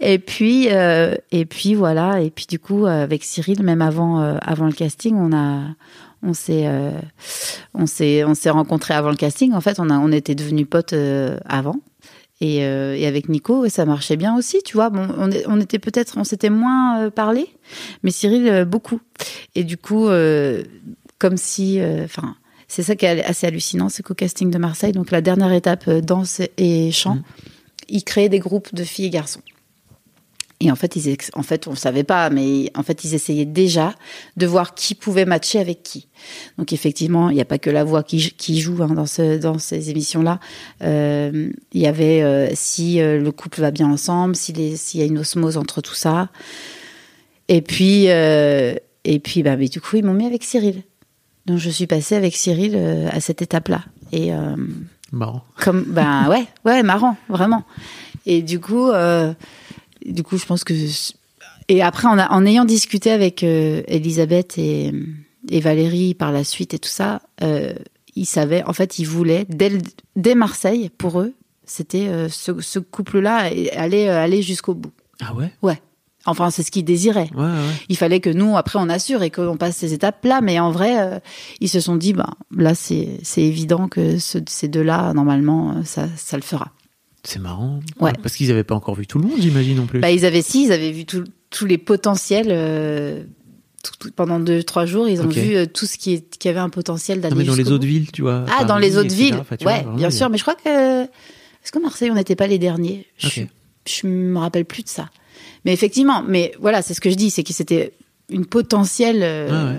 Et puis, euh, et puis voilà. Et puis du coup, euh, avec Cyril, même avant, euh, avant le casting, on a, on s'est, euh, on s'est, on s'est rencontrés avant le casting. En fait, on a, on était devenus potes euh, avant. Et, euh, et avec Nico, ça marchait bien aussi, tu vois. Bon, on, on était peut-être, on s'était moins euh, parlé, mais Cyril euh, beaucoup. Et du coup, euh, comme si, euh, enfin, c'est ça qui est assez hallucinant, c'est qu'au casting de Marseille, donc la dernière étape danse et chant, Mhm. ils créaient des groupes de filles et garçons. Et en fait, ils, en fait, on savait pas, mais en fait, ils essayaient déjà de voir qui pouvait matcher avec qui. Donc effectivement, il n'y a pas que la voix qui, qui joue hein, dans, ce, dans ces émissions-là. Euh, Il y avait euh, si euh, le couple va bien ensemble, si s'il y a une osmose entre tout ça. Et puis, et puis, bah, mais du coup, ils m'ont mis avec Cyril. Donc je suis passée avec Cyril à cette étape-là. Et Marrant. comme ben ouais ouais marrant vraiment et du coup du coup je pense que et après en, a- en ayant discuté avec euh, Elisabeth et, et Valérie par la suite et tout ça euh, ils savaient en fait ils voulaient dès, dès Marseille pour eux c'était euh, ce, ce couple-là aller aller jusqu'au bout. Ah ouais? Ouais. Enfin c'est ce qu'ils désiraient. Ouais, ouais. il fallait que nous après on assure et qu'on passe ces étapes là mais en vrai euh, ils se sont dit bah là c'est évident que ce- ces deux là normalement ça ça le fera C'est marrant. Ouais. Parce qu'ils n'avaient pas encore vu tout le monde, j'imagine non plus. bah ils avaient si ils avaient vu tous les potentiels euh, tout- tout- pendant deux trois jours ils ont vu euh, tout ce qui est qui avait un potentiel d'aller non, mais dans les autres villes, tu vois. ah dans les autres villes Enfin, vois, ouais vraiment, bien sûr mais je crois que est-ce que Marseille on n'était pas les derniers? Je, je me rappelle plus de ça mais effectivement mais voilà c'est ce que je dis c'est que c'était une potentielle euh,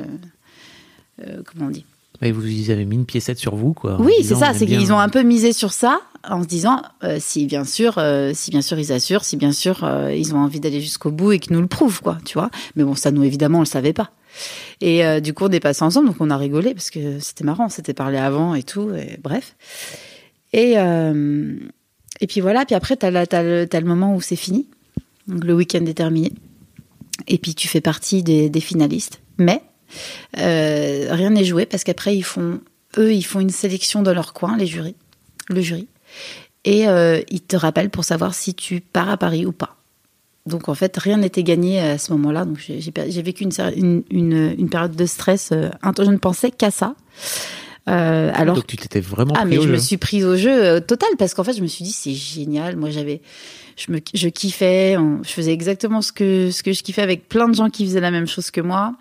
euh, comment on dit? Ouais, vous, ils avaient mis une piécette sur vous, quoi. Oui, c'est ça. C'est qu'ils ont un peu misé sur ça en se disant euh, si bien sûr, euh, si bien sûr ils assurent, si bien sûr euh, ils ont envie d'aller jusqu'au bout et qu'ils nous le prouvent, quoi. Tu vois. Mais bon, ça nous évidemment on le savait pas. Et du coup on est passé ensemble, donc on a rigolé parce que c'était marrant, on s'était parlé avant et tout. Et bref. Et et puis voilà. Puis après t'as t'as le le moment où c'est fini. Donc le week-end est terminé. Et puis tu fais partie des, des finalistes. Mais rien n'est joué parce qu'après ils font eux ils font une sélection dans leur coin les jurys le jury et euh, il te rappelle pour savoir si tu pars à Paris ou pas. Donc en fait, rien n'était gagné à ce moment-là. Donc j'ai vécu une, sér- une, une, une période de stress. euh, je ne pensais qu'à ça. Euh, alors Donc tu t'étais vraiment ah pris mais au je jeu. me suis prise au jeu euh, total parce qu'en fait je me suis dit c'est génial. Moi j'avais, je me, je kiffais. on- je faisais exactement ce que ce que je kiffais avec plein de gens qui faisaient la même chose que moi.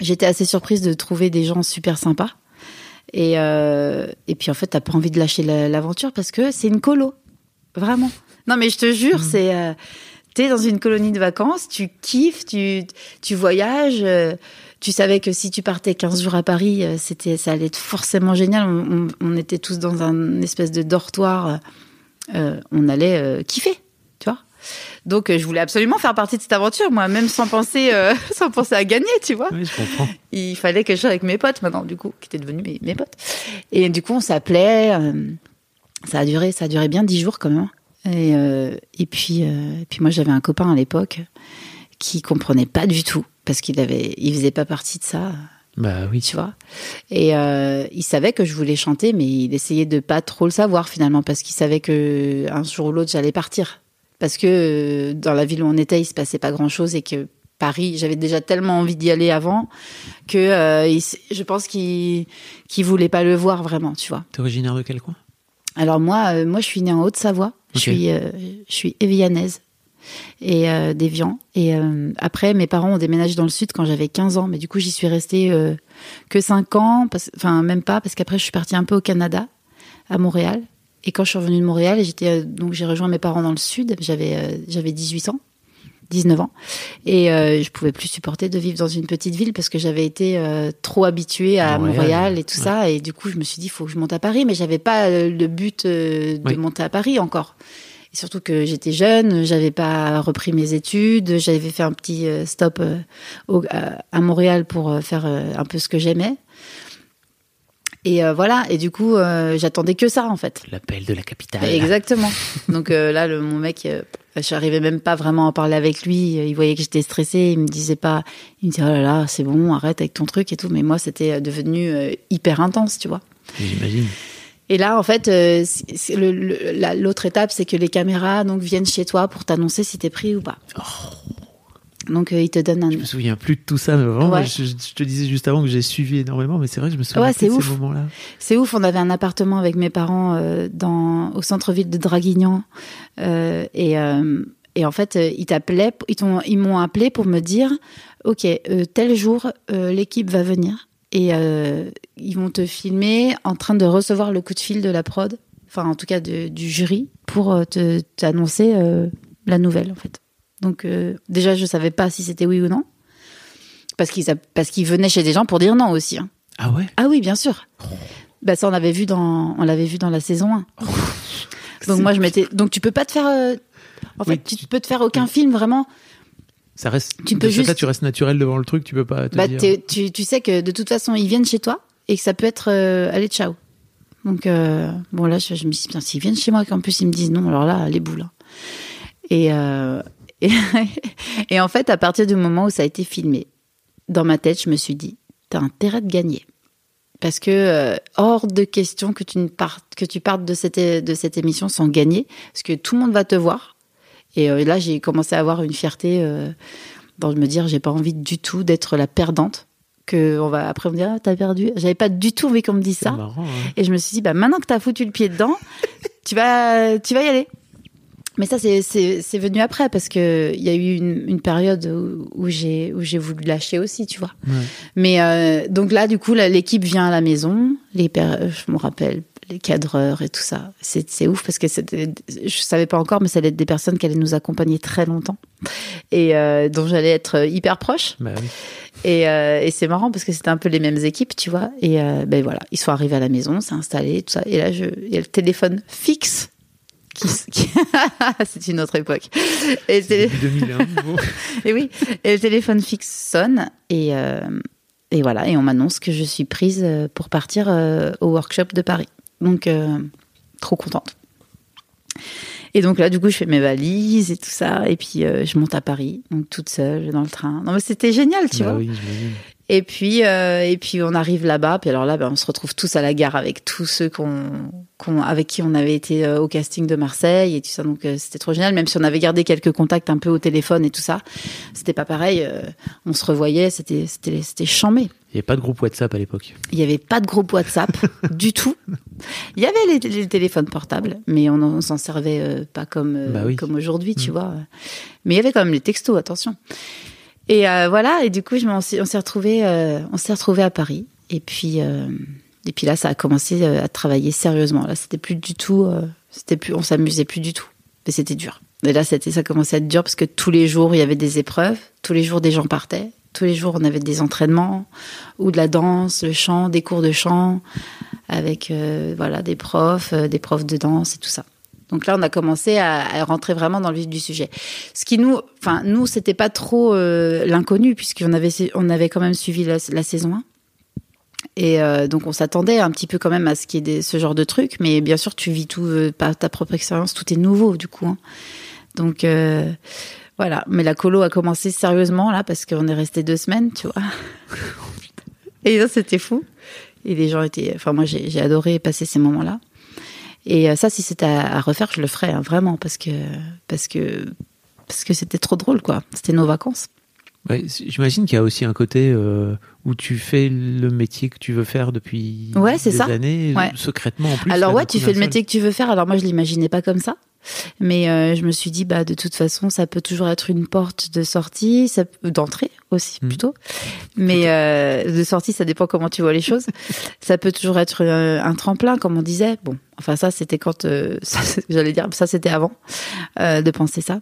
J'étais assez surprise de trouver des gens super sympas. Et euh, et puis en fait t'as pas envie de lâcher la- l'aventure parce que c'est une colo, vraiment. Non mais je te jure Mhm. c'est euh, T'es dans une colonie de vacances, tu kiffes, tu, tu voyages. euh, tu savais que si tu partais 15 jours à Paris, c'était, ça allait être forcément génial. On, on- on était tous dans un espèce de dortoir. on allait kiffer. Donc, euh, je voulais absolument faire partie de cette aventure, moi, même sans penser, euh, sans penser à gagner, tu vois Oui, je comprends. il fallait que je sois avec mes potes maintenant, du coup, qui étaient devenus mes, mes potes. Et du coup, on s'appelait. euh, ça a duré, ça a duré bien dix jours quand même. Et, euh, et puis, et puis moi, j'avais un copain à l'époque qui comprenait pas du tout parce qu'il avait, il faisait pas partie de ça, Bah oui. tu vois. Et euh, il savait que je voulais chanter, mais il essayait de pas trop le savoir finalement parce qu'il savait que un jour ou l'autre j'allais partir parce que euh, dans la ville où on était, il se passait pas grand chose et que Paris, j'avais déjà tellement envie d'y aller avant que euh, il je pense qu'il qu'il voulait pas le voir vraiment, tu vois. T'es originaire de quel coin? Alors moi, euh, moi je suis née en Haute-Savoie, je suis euh, je suis évianaise et d'Évian. Et après, mes parents ont déménagé dans le sud quand j'avais 15 ans, mais du coup j'y suis restée que 5 ans, parce- enfin même pas, parce qu'après je suis partie un peu au Canada, à Montréal. Et quand je suis revenue de Montréal, j'étais euh, donc j'ai rejoint mes parents dans le sud. J'avais euh, j'avais 18 ans. 19 ans et euh, je pouvais plus supporter de vivre dans une petite ville parce que j'avais été euh, trop habituée à Montréal, Montréal, et tout ouais. ça et du coup je me suis dit il faut que je monte à Paris mais j'avais pas le but euh, de Oui. monter à Paris encore et surtout que j'étais jeune j'avais pas repris mes études j'avais fait un petit stop au- à, Montréal pour faire un peu ce que j'aimais et euh, voilà et du coup euh, j'attendais que ça en fait L'appel de la capitale. Exactement. Donc euh, là, le, mon mec, je n'arrivais même pas vraiment à parler avec lui. Il voyait que j'étais stressée. Il me disait pas, il me disait oh là là, c'est bon, arrête avec ton truc et tout. Mais moi, c'était devenu hyper intense, tu vois. J'imagine. Et là, en fait, la- l'autre étape, c'est que les caméras donc viennent chez toi pour t'annoncer si t'es pris ou pas. Donc euh, ils te donnent un. Je me souviens plus de tout ça, mais vraiment, Ouais. je, je te disais juste avant que j'ai suivi énormément, mais c'est vrai que je me souviens Ouais, plus de ouf. ces moments-là. C'est ouf, on avait un appartement avec mes parents euh, dans, au centre-ville de Draguignan. Euh, et, euh, et en fait, ils t'appelaient, ils t'ont- ils m'ont appelé pour me dire, OK, tel jour, l'équipe va venir. Et ils vont te filmer en train de recevoir le coup de fil de la prod, enfin en tout cas de- du jury, pour te t'annoncer la nouvelle en fait. Donc euh, déjà, je savais pas si c'était oui ou non. Parce qu'ils parce qu'ils venaient chez des gens pour dire non aussi. hein. Ah ouais? Ah oui, bien sûr. Bah ça on l'avait vu dans on l'avait vu dans la saison 1. Donc moi je m'étais donc tu peux pas te faire euh, en fait Oui, tu tu- peux te faire aucun film vraiment. Ça reste. Tu peux de ce fait-là, juste- tu restes naturel devant le truc, tu peux pas te Bah dire. t'es- tu tu sais que de toute façon ils viennent chez toi et que ça peut être euh, allez ciao. Donc euh, bon là je, je me suis dit bien s'ils viennent chez moi qu'en plus ils me disent non alors là les boules. hein. Et, euh, et et en fait à partir du moment où ça a été filmé dans ma tête je me suis dit t'as intérêt de gagner. Parce que euh, hors de question que tu ne partes que tu partes de cette de cette émission sans gagner, parce que tout le monde va te voir. Et euh, là, j'ai commencé à avoir une fierté euh, dans me dire, j'ai pas envie du tout d'être la perdante. Que on va après on me dire, ah, t'as perdu. J'avais pas du tout envie qu'on me dise ça. marrant. hein. Et je me suis dit, bah maintenant que t'as foutu le pied dedans, tu vas tu vas y aller. Mais ça, c'est- c'est c'est venu après parce que il y a eu une, une période où, où j'ai où j'ai voulu lâcher aussi, tu vois. Ouais. Mais euh, donc là, du coup, l'équipe vient à la maison. Les je me rappelle, les cadreurs et tout ça. C'est c'est ouf parce que je savais pas encore, mais ça allait être des personnes qui allaient nous accompagner très longtemps et euh, dont j'allais être hyper proche. Bah oui. Et, euh, et c'est marrant parce que c'était un peu les mêmes équipes, tu vois. Et euh, ben voilà, ils sont arrivés à la maison, c'est installé, tout ça. Et là, je, il y a le téléphone fixe. Qui, qui- c'est une autre époque. Et, le télé- Début 2001. bon. et oui, et le téléphone fixe sonne et, euh, et voilà, et on m'annonce que je suis prise euh, pour partir euh, au workshop de Paris. Donc, euh, trop contente. Et donc là, du coup, je fais mes valises et tout ça, et puis je monte à Paris, donc toute seule dans le train. Non, mais c'était génial, tu Bah vois. oui. Et puis, euh, et puis on arrive là-bas. Puis alors là, ben, on se retrouve tous à la gare avec tous ceux qu'on, qu'on- avec qui on avait été euh, au casting de Marseille et tout ça. Donc euh, c'était trop génial. Même si on avait gardé quelques contacts un peu au téléphone et tout ça, c'était pas pareil. euh, on se revoyait. C'était, c'était, c'était chambé. Il n'y avait pas de groupe WhatsApp à l'époque. Il n'y avait pas de groupe WhatsApp du tout. Il y avait les, les téléphones portables, mais on, on s'en servait pas comme, Bah oui. comme aujourd'hui, tu vois. Mais il y avait quand même les textos, attention. Et euh, voilà, et du coup, je on s'est retrouvés, euh, on s'est retrouvés à Paris. Et puis, euh, et puis là, ça a commencé euh, à travailler sérieusement. Là, c'était plus du tout, euh, c'était plus, on s'amusait plus du tout. Mais c'était dur. Et là, c'était, ça commençait à être dur parce que tous les jours, il y avait des épreuves. Tous les jours, des gens partaient. Tous les jours, on avait des entraînements ou de la danse, le chant, des cours de chant avec euh, voilà des profs, des profs de danse et tout ça. Donc là, on a commencé à, rentrer vraiment dans le vif du sujet. Ce qui nous, enfin nous, c'était pas trop euh, l'inconnu puisqu'on avait on avait quand même suivi la, saison 1. Et euh, donc on s'attendait un petit peu quand même à ce qu'il y ce genre de truc, mais bien sûr tu vis tout euh, par ta propre expérience, tout est nouveau du coup. hein. Donc voilà, mais la colo a commencé sérieusement là parce qu'on est resté deux semaines, tu vois. Et c'était fou. Et les gens étaient, enfin moi j'ai adoré passer ces moments-là. Et euh, ça, si c'était à, à refaire, je le ferais hein, vraiment parce que parce que parce que c'était trop drôle quoi. C'était nos vacances. Ouais, J'imagine qu'il y a aussi un côté euh, où tu fais le métier que tu veux faire depuis Ouais, des ça. années, Ouais. secrètement en plus. Alors ouais, tu fais le métier que tu veux faire. Alors moi, je l'imaginais pas comme ça. Mais euh, je me suis dit, bah, de toute façon, ça peut toujours être une porte de sortie, ça d'entrée aussi Mhm. plutôt. Mais euh, de sortie, ça dépend comment tu vois les choses. ça peut toujours être euh, un tremplin, comme on disait. Bon, enfin ça, c'était quand, euh, j'allais dire, ça c'était avant de penser ça.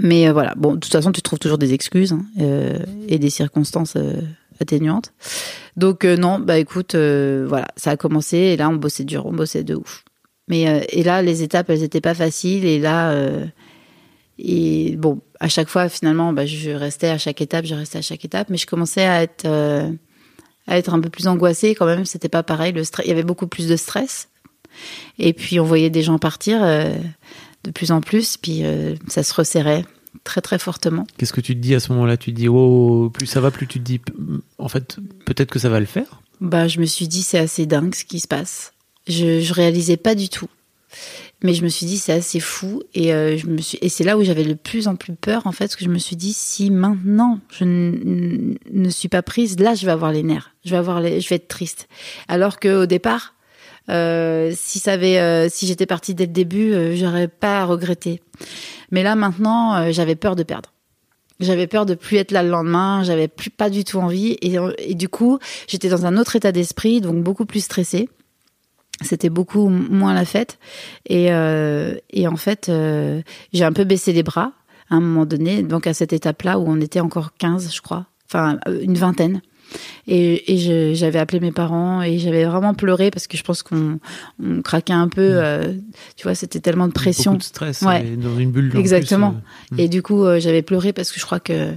Mais voilà, bon, de toute façon, tu trouves toujours des excuses hein, et des circonstances atténuantes. Donc non, bah écoute, voilà, ça a commencé et là on bossait dur, on bossait de ouf. Mais euh, et là les étapes elles étaient pas faciles et là euh, et bon à chaque fois finalement bah, je restais à chaque étape, je restais à chaque étape, mais je commençais à être euh, à être un peu plus angoissée quand même. C'était pas pareil, le stress, il y avait beaucoup plus de stress. Et puis on voyait des gens partir de plus en plus, puis ça se resserrait très très fortement. Qu'est-ce que tu te dis à ce moment-là? Tu te dis, oh, plus ça va, plus tu te dis, en fait, peut-être que ça va le faire? Bah, je me suis dit, c'est assez dingue ce qui se passe. Je, je réalisais pas du tout. Mais je me suis dit, c'est assez fou. Et, euh, je me suis, et c'est là où j'avais de plus en plus peur, en fait, parce que je me suis dit, si maintenant je ne suis pas prise, là, je vais avoir les nerfs. Je vais, avoir je vais être triste. Alors qu'au départ, euh, si, ça avait, euh, si j'étais partie dès le début, j'aurais pas à regretter. Mais là, maintenant, j'avais peur de perdre. J'avais peur de plus être là le lendemain, j'avais plus pas du tout envie et, et du coup, j'étais dans un autre état d'esprit, donc beaucoup plus stressée. C'était beaucoup moins la fête et, euh, et en fait, euh, j'ai un peu baissé les bras à un moment donné, donc à cette étape-là où on était encore 15, je crois, enfin euh, une vingtaine. Et, j'avais appelé mes parents et j'avais vraiment pleuré parce que je pense qu'on on craquait un peu. euh, tu vois, c'était tellement de pression. Beaucoup de stress Ouais. et dans une bulle. plus, Exactement. euh, Et du coup, euh, j'avais pleuré parce que je crois que,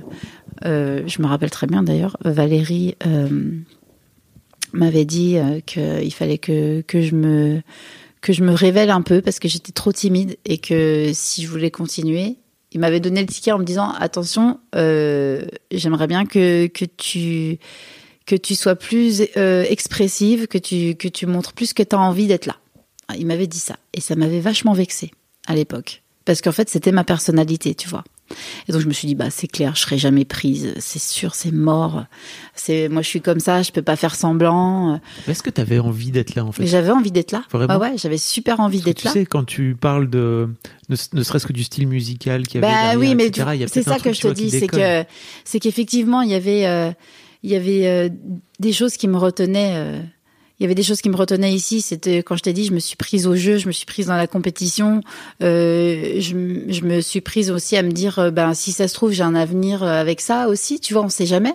je me rappelle très bien d'ailleurs, Valérie m'avait dit euh, qu'il fallait que, que, je me, que je me révèle un peu parce que j'étais trop timide et que si je voulais continuer, il m'avait donné le ticket en me disant attention, euh, j'aimerais bien que, que tu que tu sois plus euh, expressive, que tu que tu montres plus que tu as envie d'être là. Il m'avait dit ça et ça m'avait vachement vexée à l'époque parce qu'en fait c'était ma personnalité, tu vois. Et donc je me suis dit bah c'est clair, je serai jamais prise, c'est sûr, c'est mort. C'est moi je suis comme ça, je peux pas faire semblant. Est-ce que tu avais envie d'être là, en fait? Mais j'avais envie d'être là. Vraiment ah ouais, j'avais super envie d'être tu là. sais, quand tu parles de ne, ne serait-ce que du style musical qu'il y avait Bah derrière, oui, mais du- c'est ça que je tu te dis, c'est que c'est qu'effectivement il y avait euh, il y avait euh, des choses qui me retenaient. euh, il y avait des choses qui me retenaient ici. C'était quand je t'ai dit, je me suis prise au jeu, je me suis prise dans la compétition. Euh, je, me suis prise aussi à me dire, euh, ben si ça se trouve, j'ai un avenir euh, avec ça aussi. Tu vois, on sait jamais.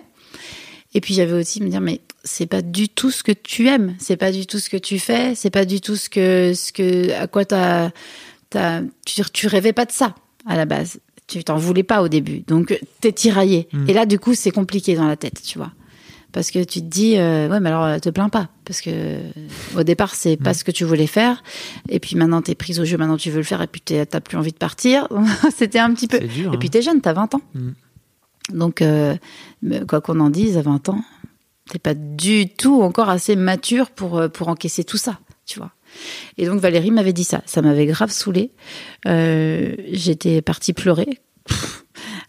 Et puis j'avais aussi me dire, mais c'est pas du tout ce que tu aimes, c'est pas du tout ce que tu fais, c'est pas du tout ce que ce que à quoi t'as t'as tu, tu rêvais pas de ça à la base. Tu t'en voulais pas au début, donc t'es tiraillé. Mm. Et là, du coup, c'est compliqué dans la tête, tu vois. Parce que tu te dis, euh, ouais, mais alors, euh, te plains pas. Parce que euh, au départ, c'est pas ce que tu voulais faire. Et puis maintenant, t'es prise au jeu, maintenant tu veux le faire, et puis t'as plus envie de partir. C'était un petit peu. Dur. Et puis t'es jeune, t'as 20 ans. Mm. Donc, euh, quoi qu'on en dise, à 20 ans, t'es pas du tout encore assez mature pour, pour encaisser tout ça, tu vois. Et donc Valérie m'avait dit ça, ça m'avait grave saoulée. Euh, J'étais partie pleurer.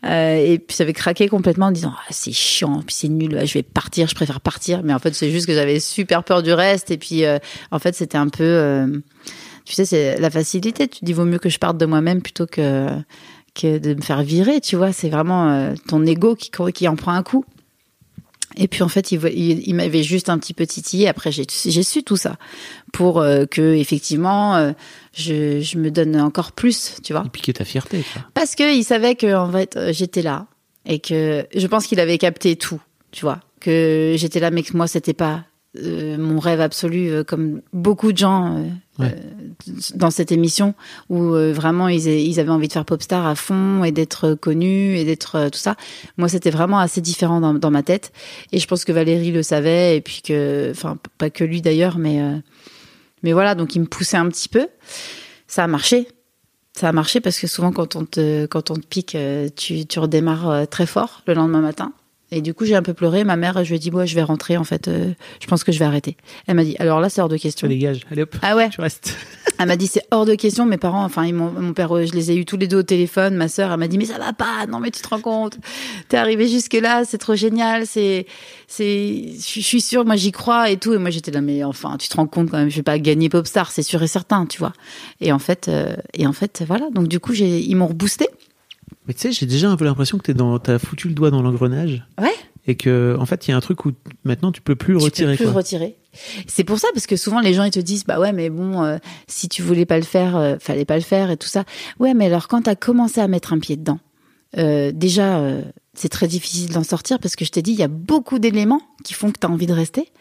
Euh, et puis ça avait craqué complètement en disant ah, c'est chiant, puis c'est nul, je vais partir, je préfère partir. Mais en fait c'est juste que j'avais super peur du reste. Et puis euh, en fait c'était un peu, euh, tu sais, c'est la facilité. Tu dis vaut mieux que je parte de moi-même plutôt que que de me faire virer. Tu vois, c'est vraiment euh, ton ego qui qui en prend un coup. Et puis en fait, il, il, il m'avait juste un petit peu titillé. Après, j'ai su tout ça pour euh, que effectivement, euh, je, je me donne encore plus, tu vois. Et puis que ta fierté, quoi. Parce que il savait que en fait, euh, j'étais là et que je pense qu'il avait capté tout, tu vois, que j'étais là, mais que moi, c'était pas euh, mon rêve absolu, euh, comme beaucoup de gens euh, Ouais. euh, dans cette émission où euh, vraiment ils, ils avaient envie de faire popstar à fond et d'être connus et d'être tout ça. Moi, c'était vraiment assez différent dans, dans ma tête et je pense que Valérie le savait et puis que, enfin, pas que lui d'ailleurs, mais euh, mais voilà, donc il me poussait un petit peu. Ça a marché. Ça a marché parce que souvent quand on te quand on te pique, tu, tu redémarres très fort le lendemain matin. Et du coup, j'ai un peu pleuré. Ma mère, je lui ai dit, moi, je vais rentrer. En fait, euh, je pense que je vais arrêter. Elle m'a dit, alors là, c'est hors de question. dégages. Allez hop. Ah ouais. Tu restes. Elle m'a dit, c'est hors de question. Mes parents, enfin, ils mon père, euh, je les ai eu tous les deux au téléphone. Ma sœur, elle m'a dit, mais ça va pas. Non, mais tu te rends compte. T'es arrivé jusque là. C'est trop génial. C'est, c'est, je suis sûre. Moi, j'y crois et tout. Et moi, j'étais là, mais enfin, tu te rends compte quand même. Je vais pas gagner Popstar. C'est sûr et certain, tu vois. Et en fait, euh, et en fait, voilà. Donc, du coup, j'ai, ils m'ont reboosté. Mais tu sais, j'ai déjà un peu l'impression que t'es dans, t'as foutu le doigt dans l'engrenage. Ouais. Et que, en fait, il y a un truc où maintenant tu peux plus Tu retirer, peux plus quoi. retirer. C'est pour ça parce que souvent les gens ils te disent bah ouais mais bon euh, si tu voulais pas le faire euh, fallait pas le faire et tout ça. Ouais mais alors quand t'as commencé à mettre un pied dedans, euh, déjà euh, c'est très difficile d'en sortir parce que je t'ai dit il y a beaucoup d'éléments qui font que t'as envie de rester.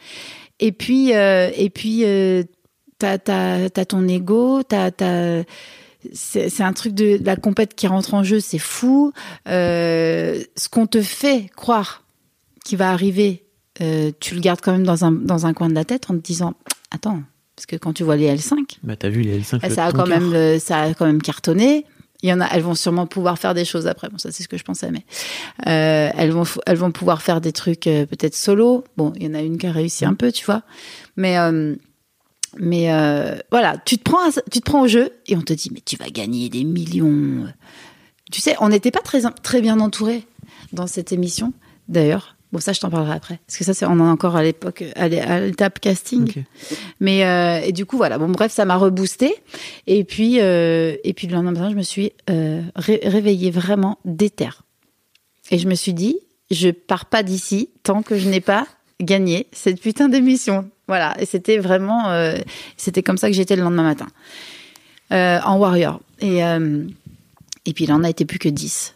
Et puis et puis t'as t'as t'as ton ego, t'as t'as c'est un truc de la compète qui rentre en jeu, c'est fou. Euh, ce qu'on te fait croire qui va arriver, euh, tu le gardes quand même dans un, dans un coin de la tête en te disant Attends, parce que quand tu vois les L5, Bah, t'as vu les L5 eh, le ça, a quand cœur. même, ça a quand même cartonné. Il y en a, elles vont sûrement pouvoir faire des choses après. Bon, ça, c'est ce que je pensais, mais euh, elles, vont, elles vont pouvoir faire des trucs peut-être solo. Bon, il y en a une qui a réussi un peu, tu vois. Mais, mais euh, voilà, tu te, prends tu te prends au jeu et on te dit Mais tu vas gagner des millions. Tu sais, on n'était pas très, très bien entourés dans cette émission, d'ailleurs. Bon, ça, je t'en parlerai après. Parce que ça, c'est, on en est encore à l'époque, à l'é- à l'étape casting. Mais euh, et du coup voilà bon bref ça m'a reboosté et puis euh, et puis le lendemain matin je me suis euh, ré- réveillée vraiment déter et je me suis dit je pars pas d'ici tant que je n'ai pas gagné cette putain d'émission voilà et c'était vraiment euh, c'était comme ça que j'étais le lendemain matin euh, en warrior et euh, et puis il en a été plus que 10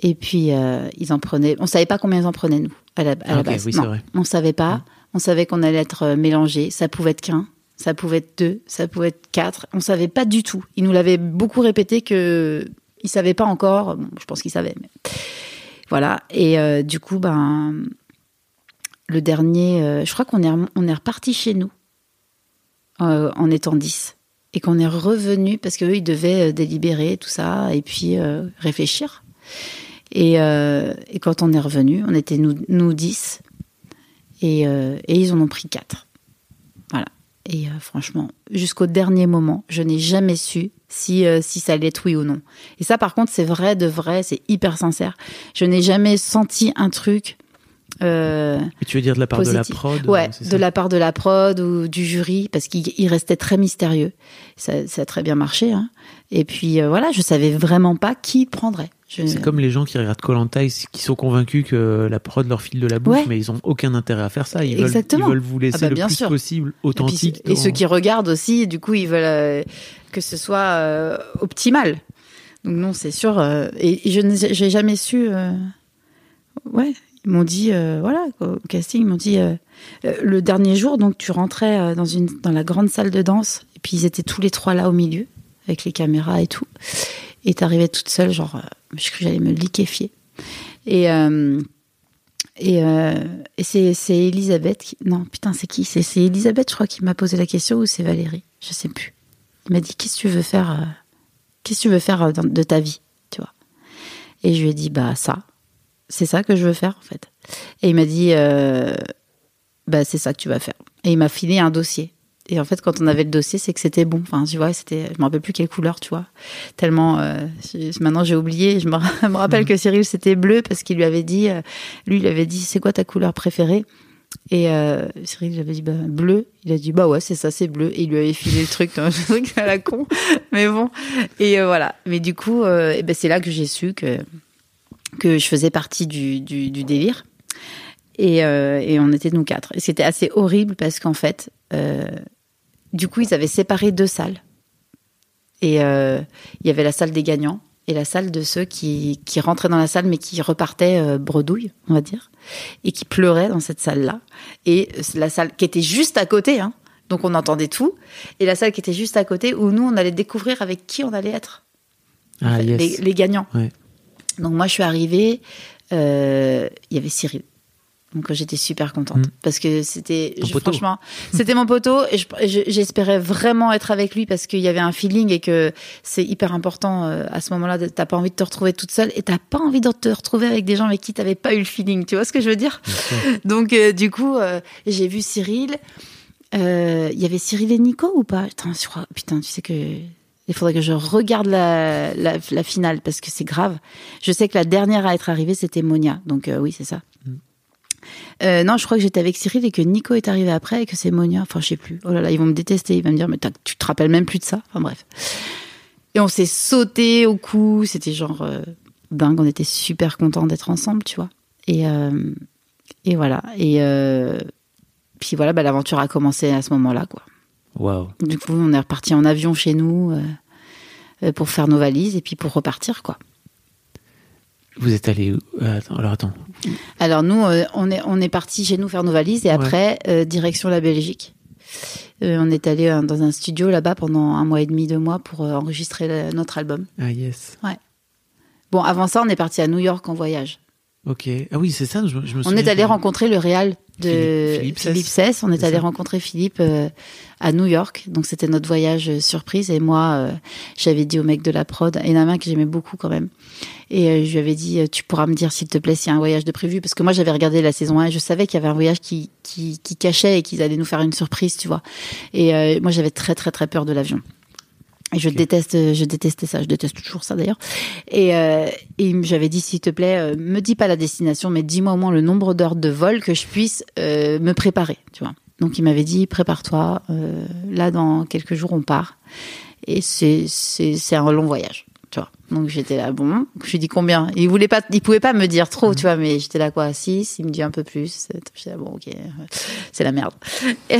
et puis ils en prenaient on savait pas combien ils en prenaient nous à la, à Ah, la ok, base oui, non vrai. on savait pas on savait qu'on allait être mélangés ça pouvait être qu'un ça pouvait être deux, ça pouvait être quatre. On savait pas du tout. Il nous l'avait beaucoup répété que il savait pas encore. Bon, je pense qu'il savait, mais voilà. Et du coup, ben le dernier, euh, je crois qu'on est on est reparti chez nous euh, en étant 10 et qu'on est revenu parce qu'eux ils devaient euh, délibérer tout ça et puis réfléchir. Et, et quand on est revenu, on était nous, nous 10 et, et ils en ont pris 4. Voilà. Et franchement, jusqu'au dernier moment, je n'ai jamais su si, si ça allait être oui ou non. Et ça, par contre, c'est vrai de vrai, c'est hyper sincère. Je n'ai jamais senti un truc. Euh, Et tu veux dire de la part de la prod Ouais, de la part de la prod ou du jury, parce qu'il il restait très mystérieux. Ça, ça a très bien marché. Hein. Et puis euh, voilà, je savais vraiment pas qui prendrait. Je- C'est comme les gens qui regardent Koh-Lanta, ils- qui sont convaincus que la prod leur file de la bouffe, Ouais. mais ils ont aucun intérêt à faire ça. Ils veulent, ils veulent vous laisser Ah bah, le bien plus sûr. possible Et, puis, authentique. et ceux qui regardent aussi, du coup, ils veulent euh, que ce soit euh, optimal. Donc non, c'est sûr. et, et je n'ai jamais su. ouais, ils m'ont dit, euh, voilà, au casting, ils m'ont dit euh, euh, le dernier jour, donc tu rentrais dans une dans la grande salle de danse, et puis ils étaient tous les trois là au milieu avec les caméras et tout. Et t'arrivais toute seule, genre, je crois que j'allais me liquéfier. Et et, c'est, c'est Elisabeth qui... Non, putain, c'est qui? C'est, c'est Elisabeth, je crois, qui m'a posé la question ou c'est Valérie? Je sais plus. Il m'a dit Qu'est-ce que tu veux faire Qu'est-ce que tu veux faire de ta vie Tu vois? Et je lui ai dit Bah, ça. C'est ça que je veux faire en fait. Et il m'a dit, euh, bah c'est ça que tu vas faire. Et il m'a filé un dossier. Et en fait, quand on avait le dossier, c'est que c'était bon. Enfin, tu vois, c'était, je me rappelle plus quelle couleur, tu vois. Tellement, euh, maintenant j'ai oublié. Je me, rappelle que Cyril c'était bleu parce qu'il lui avait dit, euh, lui il avait dit, c'est quoi ta couleur préférée? Et euh, Cyril j'avais dit bah, bleu. Il a dit bah ouais c'est ça, c'est bleu. Et il lui avait filé le truc, un truc à la con. Mais bon. Et euh, voilà. Mais du coup, euh, ben c'est là que j'ai su que que je faisais partie du, du, du délire. Et, euh, et on était nous quatre. Et c'était assez horrible parce qu'en fait, euh, du coup, ils avaient séparé deux salles. Et euh, il y avait la salle des gagnants et la salle de ceux qui, qui rentraient dans la salle mais qui repartaient bredouille, on va dire, et qui pleuraient dans cette salle-là. Et la salle qui était juste à côté, hein, donc on entendait tout, et la salle qui était juste à côté où nous, on allait découvrir avec qui on allait être. Ah, yes. les, les gagnants. Ouais. Donc moi, je suis arrivée, euh, il y avait Cyril. Donc j'étais super contente. Mm. parce que c'était franchement c'était mon poteau et je- je- j'espérais vraiment être avec lui parce qu'il y avait un feeling et que c'est hyper important euh, à ce moment-là t'as pas envie de te retrouver toute seule et t'as pas envie de te retrouver avec des gens avec qui t'avais pas eu le feeling. Tu vois ce que je veux dire? Donc euh, du coup euh, j'ai vu Cyril. Euh, il y avait Cyril et Nico ou pas? Putain, je crois- putain tu sais que il faudrait que je regarde la, la, la finale parce que c'est grave. Je sais que la dernière à être arrivée, c'était Monia. Donc euh, oui, c'est ça. Euh, non, je crois que j'étais avec Cyril et que Nico est arrivé après et que c'est Monia. Enfin, je sais plus. Oh là là, ils vont me détester. Ils vont me dire, mais t'as- tu te rappelles même plus de ça. Enfin bref. Et on s'est sauté au cou. C'était genre euh, dingue. On était super contents d'être ensemble, tu vois. Et, euh, et voilà. Et euh, puis voilà, bah, l'aventure a commencé à ce moment-là, quoi. Du coup, on est reparti en avion chez nous euh, euh, pour faire nos valises et puis pour repartir, quoi. Vous êtes allé où? Euh, Alors attends. Alors nous, euh, on est on est parti chez nous faire nos valises et après direction la Belgique. On est allé dans un studio là-bas pendant un mois et demi, deux mois pour enregistrer notre album. Ah yes. Bon, avant ça, on est parti à New York en voyage. Ok. Ah oui, c'est ça. Je, je me On est allé que- rencontrer le réal de Philippe- Philippe Sess. Sess. On est, allé rencontrer Philippe euh, à New York. Donc c'était notre voyage euh, surprise. Et moi, euh, j'avais dit au mec de la prod, et la main que j'aimais beaucoup quand même. Et euh, je lui avais dit, euh, tu pourras me dire s'il te plaît s'il y a un voyage de prévu. Parce que moi, j'avais regardé la saison 1 et je savais qu'il y avait un voyage qui, qui, qui cachait et qu'ils allaient nous faire une surprise, tu vois. Et euh, moi, j'avais très très très peur de l'avion. Et je déteste, je détestais ça, je déteste toujours ça d'ailleurs. Et, euh, et j'avais dit, s'il te plaît, euh, me dis pas la destination, mais dis-moi au moins le nombre d'heures de vol que je puisse euh, me préparer, tu vois. Donc il m'avait dit, prépare-toi, euh, là dans quelques jours on part. Et c'est un long voyage, tu vois. Donc j'étais là, bon, je lui dis combien? Il voulait pas, il pouvait pas me dire trop, tu vois, mais j'étais là quoi, 6, il me dit un peu plus. J'étais là, bon, ok, c'est la merde. Et,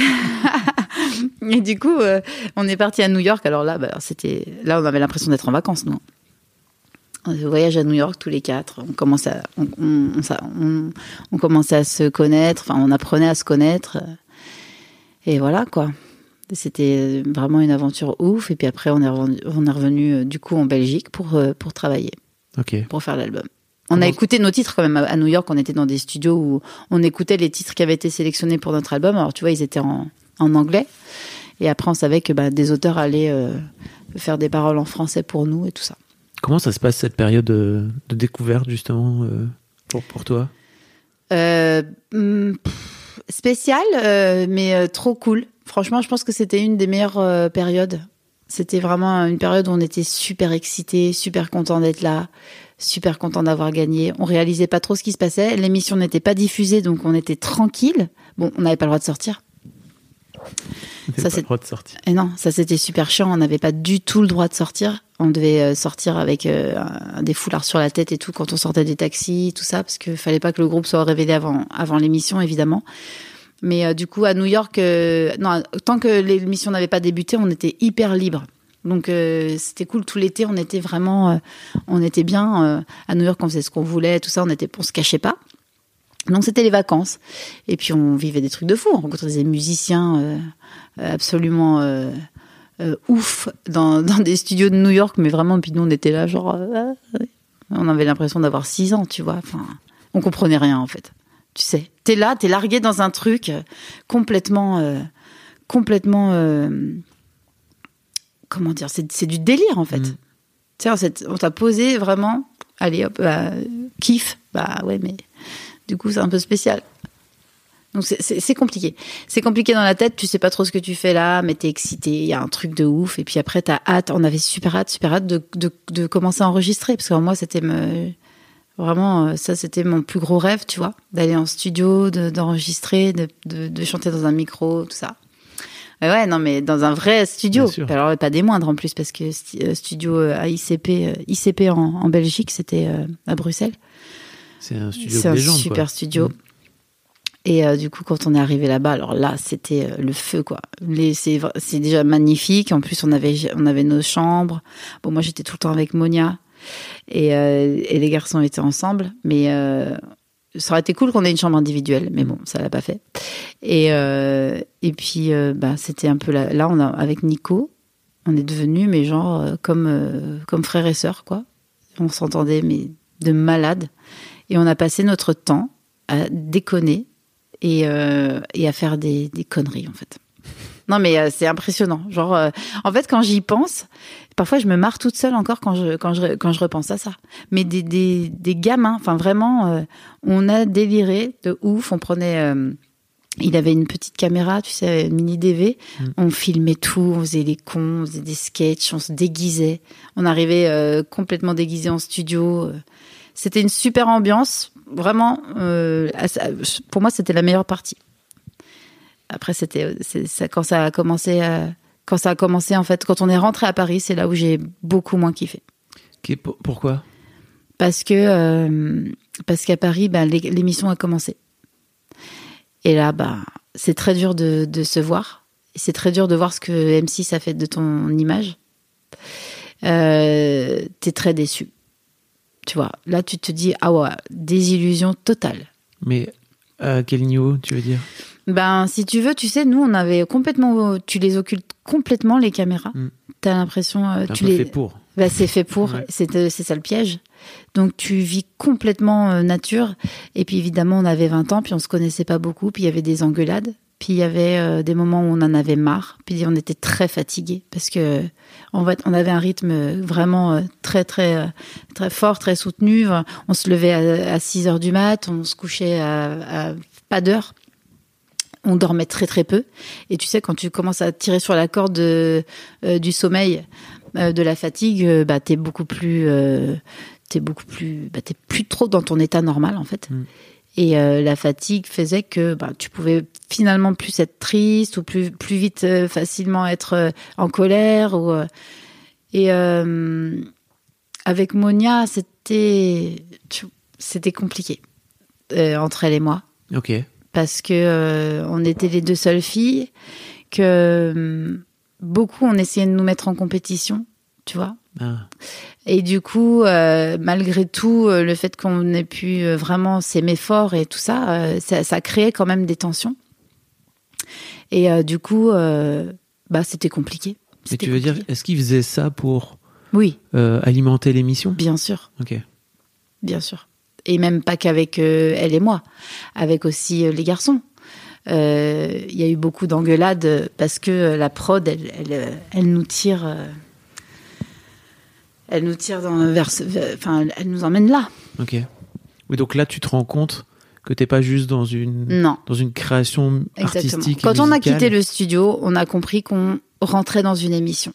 et du coup, euh, on est parti à New York. Alors là, bah, c'était, là, on avait l'impression d'être en vacances, nous. On voyage à New York tous les quatre. On commençait à, on, on, on, ça- on- on commençait à se connaître. Enfin, on apprenait à se connaître. Et voilà, quoi. C'était vraiment une aventure ouf. Et puis après, on est revenu, on est revenu euh, du coup en Belgique pour, euh, pour travailler, pour faire l'album. On a écouté nos titres quand même à New York. On était dans des studios où on écoutait les titres qui avaient été sélectionnés pour notre album. Alors tu vois, ils étaient en, en anglais. Et après, on savait que bah, des auteurs allaient euh, faire des paroles en français pour nous et tout ça. Comment ça se passe cette période de, de découverte justement euh, pour pour toi? Euh, pff, spécial, euh, mais euh, trop cool. Franchement, je pense que c'était une des meilleures euh, périodes. C'était vraiment une période où on était super excités, super contents d'être là, super contents d'avoir gagné. On réalisait pas trop ce qui se passait. L'émission n'était pas diffusée, donc on était tranquille. Bon, on n'avait pas le droit de sortir. T'avais Ça, pas le droit de sortir. Et non, ça c'était super chiant. On n'avait pas du tout le droit de sortir. On devait euh, sortir avec euh, des foulards sur la tête et tout quand on sortait des taxis, tout ça, parce qu'il fallait pas que le groupe soit révélé avant, avant l'émission, évidemment. Mais euh, du coup, à New York, euh, tant que l'émission n'avait pas débuté, on était hyper libre. Donc euh, c'était cool tout l'été. On était vraiment, on était bien à New York. On faisait ce qu'on voulait, tout ça. On était, on se cachait pas. Donc c'était les vacances. Et puis on vivait des trucs de fou. On rencontrait des musiciens absolument ouf dans, des studios de New York. Mais vraiment, puis nous on était là genre, on avait l'impression d'avoir six ans, tu vois. Enfin, on comprenait rien en fait. Tu sais, t'es là, t'es largué dans un truc euh, complètement, euh, complètement, euh, comment dire, c'est du délire en fait. Mm. Tu sais, on t'a posé vraiment, allez hop, bah, kiff Bah ouais, mais du coup, c'est un peu spécial. Donc c'est compliqué. C'est compliqué dans la tête, tu sais pas trop ce que tu fais là, mais t'es excité, il y a un truc de ouf. Et puis après, t'as hâte, on avait super hâte, super hâte de, de, de commencer à enregistrer. Parce que moi, c'était me... vraiment, euh, ça c'était mon plus gros rêve, tu vois, d'aller en studio, d'enregistrer, de, de, de, chanter dans un micro, tout ça. Ouais, non, mais dans un vrai studio. Alors, pas des moindres en plus, parce que euh, studio euh, à ICP, ICP en, en Belgique, c'était à Bruxelles. C'est un studio C'est un super studio. Mm. Et euh, du coup, quand on est arrivé là-bas, alors là, c'était le feu, quoi. C'est déjà magnifique. En plus, on avait, on avait nos chambres. Bon, moi, j'étais tout le temps avec Monia. Et, euh, et les garçons étaient ensemble. Mais ça aurait été cool qu'on ait une chambre individuelle. Mais bon, ça l'a pas fait. Et, et puis, bah, c'était un peu là. Là, avec Nico, on est devenus, mais genre, comme, comme frères et sœurs, quoi. On s'entendait, mais de malade. Et on a passé notre temps à déconner et, euh, et à faire des, des, conneries en fait. Non mais euh, c'est impressionnant. Genre euh, en fait quand j'y pense, parfois je me marre toute seule encore quand je quand je quand je repense à ça. Mais des des, des gamins, enfin vraiment euh, on a déliré de ouf, on prenait il avait une petite caméra, tu sais, mini DV. Mm. On filmait tout, on faisait les cons, on faisait des sketchs, on se déguisait. On arrivait complètement déguisé en studio. C'était une super ambiance vraiment, euh, pour moi, c'était la meilleure partie. Après, c'était ça, quand ça a commencé, quand ça a commencé en fait, quand on est rentré à Paris, c'est là où j'ai beaucoup moins kiffé. pourquoi? Parce que euh, parce qu'à Paris, ben, l'émission a commencé. Et là, bah, c'est très dur de, se voir. C'est très dur de voir ce que M6 a fait de ton image. Euh, T'es très déçu. Tu vois, là, tu te dis, ah ouais, désillusion totale. Mais à quel niveau, tu veux dire? Ben, si tu veux, tu sais, nous, on avait complètement. Tu les occultes complètement, les caméras. Mm. Tu as l'impression. Euh, tu les. fait pour. Ben, c'est fait pour. Euh, c'est ça le piège. Donc, tu vis complètement euh, nature. Et puis, évidemment, on avait 20 ans, puis on se connaissait pas beaucoup, puis il y avait des engueulades. Puis il y avait euh, des moments où on en avait marre, puis on était très fatigué parce que en fait, on avait un rythme vraiment euh, très très euh, très fort, très soutenu. On se levait à, 6 heures du mat, on se couchait à, pas d'heure. On dormait très très peu. Et tu sais, quand tu commences à tirer sur la corde du sommeil, de la fatigue, bah t'es beaucoup plus, t'es beaucoup plus, bah, t'es plus trop dans ton état normal en fait. Mm. Et euh, la fatigue faisait que bah, tu pouvais finalement plus être triste ou plus plus vite euh, facilement être euh, en colère ou et avec Monia c'était c'était compliqué entre elle et moi. Ok. Parce que on était les deux seules filles que beaucoup on essayait de nous mettre en compétition, tu vois. Ah. Et du coup, euh, malgré tout, euh, le fait qu'on ait pu euh, vraiment s'aimer fort et tout ça, ça, ça créait quand même des tensions. Et du coup, bah, c'était compliqué. Mais tu veux dire, est-ce qu'ils faisaient ça pour oui. alimenter l'émission? Bien sûr. Ok. Bien sûr. Et même pas qu'avec elle et moi, avec aussi les garçons. Il y a eu beaucoup d'engueulades parce que la prod, elle, elle, elle nous tire elle nous tire dans, vers, enfin, elle nous emmène là. Ok. Oui, donc là, tu te rends compte que t'es pas juste dans une, non. dans une création artistique. Quand on a quitté le studio, on a compris qu'on rentrait dans une émission.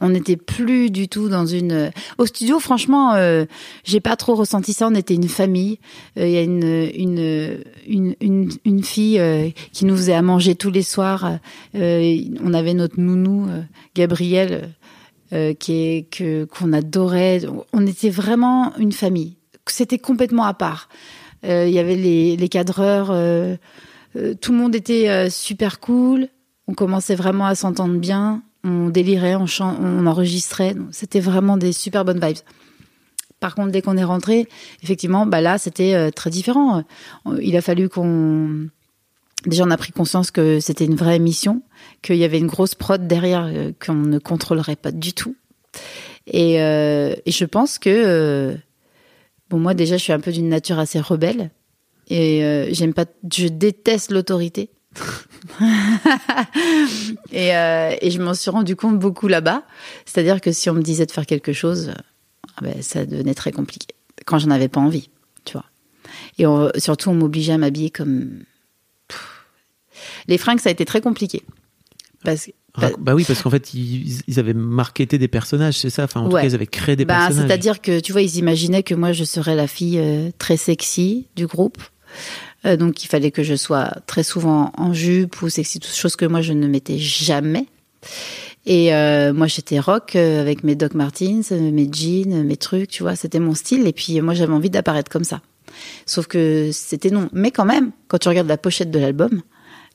On n'était plus du tout dans une. Au studio, franchement, euh, j'ai pas trop ressenti ça. On était une famille. Euh, il y a une une une une, une fille euh, qui nous faisait à manger tous les soirs. on avait notre nounou Gabrielle euh, qui est que qu'on adorait. On était vraiment une famille. C'était complètement à part. Euh, il y avait les, les cadreurs. Euh, tout le monde était super cool. On commençait vraiment à s'entendre bien. On délirait, on, on enregistrait. C'était vraiment des super bonnes vibes. Par contre, dès qu'on est rentré, effectivement, bah là, c'était très différent. Il a fallu qu'on déjà on a pris conscience que c'était une vraie émission, qu'il y avait une grosse prod derrière euh, qu'on ne contrôlerait pas du tout. Et, euh, je pense que euh, bon moi déjà je suis un peu d'une nature assez rebelle et j'aime pas, je déteste l'autorité. et, et, je m'en suis rendu compte beaucoup là-bas. C'est-à-dire que si on me disait de faire quelque chose, ah ben, ça devenait très compliqué quand j'en avais pas envie, tu vois. Et on- surtout, on m'obligeait à m'habiller comme. Pff. Les fringues, ça a été très compliqué. Parce que. Rac- Bah oui, parce qu'en fait, ils, ils avaient marketé des personnages, c'est ça? Enfin, en tout Ouais. cas, ils avaient créé des Bah, personnages. C'est-à-dire que, tu vois, ils imaginaient que moi, je serais la fille euh, très sexy du groupe. Euh, donc, il fallait que je sois très souvent en jupe ou sexy, choses que moi, je ne mettais jamais. Et euh, moi, j'étais rock euh, avec mes Doc Martens, euh, mes jeans, mes trucs, tu vois, c'était mon style. Et puis, moi, j'avais envie d'apparaître comme ça. Sauf que c'était non. Mais quand même, quand tu regardes la pochette de l'album,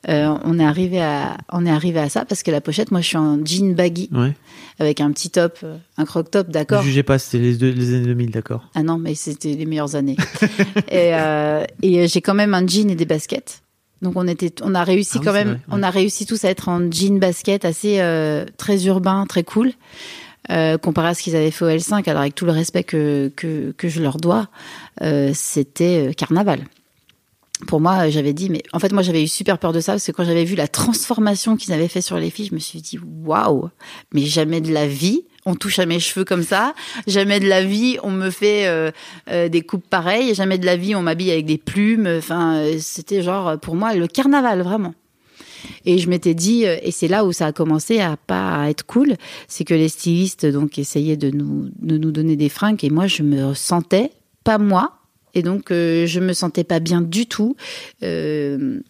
euh, on est arrivé à, on est arrivé à ça parce que la pochette, moi, je suis en jean baggy Ouais. avec un petit top, euh, un croc top, d'accord. Ne jugez pas, c'était les, deux- les années 2000, d'accord. Ah non, mais c'était les meilleures années. et euh, et j'ai quand même un jean et des baskets. Donc on était, on a réussi Ah oui, quand même, vrai, ouais. on a réussi tous à être en jean basket assez euh, très urbain, très cool. Euh, comparé à ce qu'ils avaient fait au L5, alors avec tout le respect que que, que je leur dois, euh, c'était carnaval. Pour moi, j'avais dit, mais en fait, moi, j'avais eu super peur de ça parce que quand j'avais vu la transformation qu'ils avaient fait sur les filles, je me suis dit, waouh, mais jamais de la vie, on touche à mes cheveux comme ça, jamais de la vie, on me fait euh, euh, des coupes pareilles, jamais de la vie, on m'habille avec des plumes. Enfin, euh, c'était genre pour moi le carnaval vraiment. Et je m'étais dit, euh, et c'est là où ça a commencé à pas être cool, c'est que les stylistes donc essayaient de nous de nous donner des fringues et moi je me sentais pas moi et donc euh, je me sentais pas bien du tout. Euh,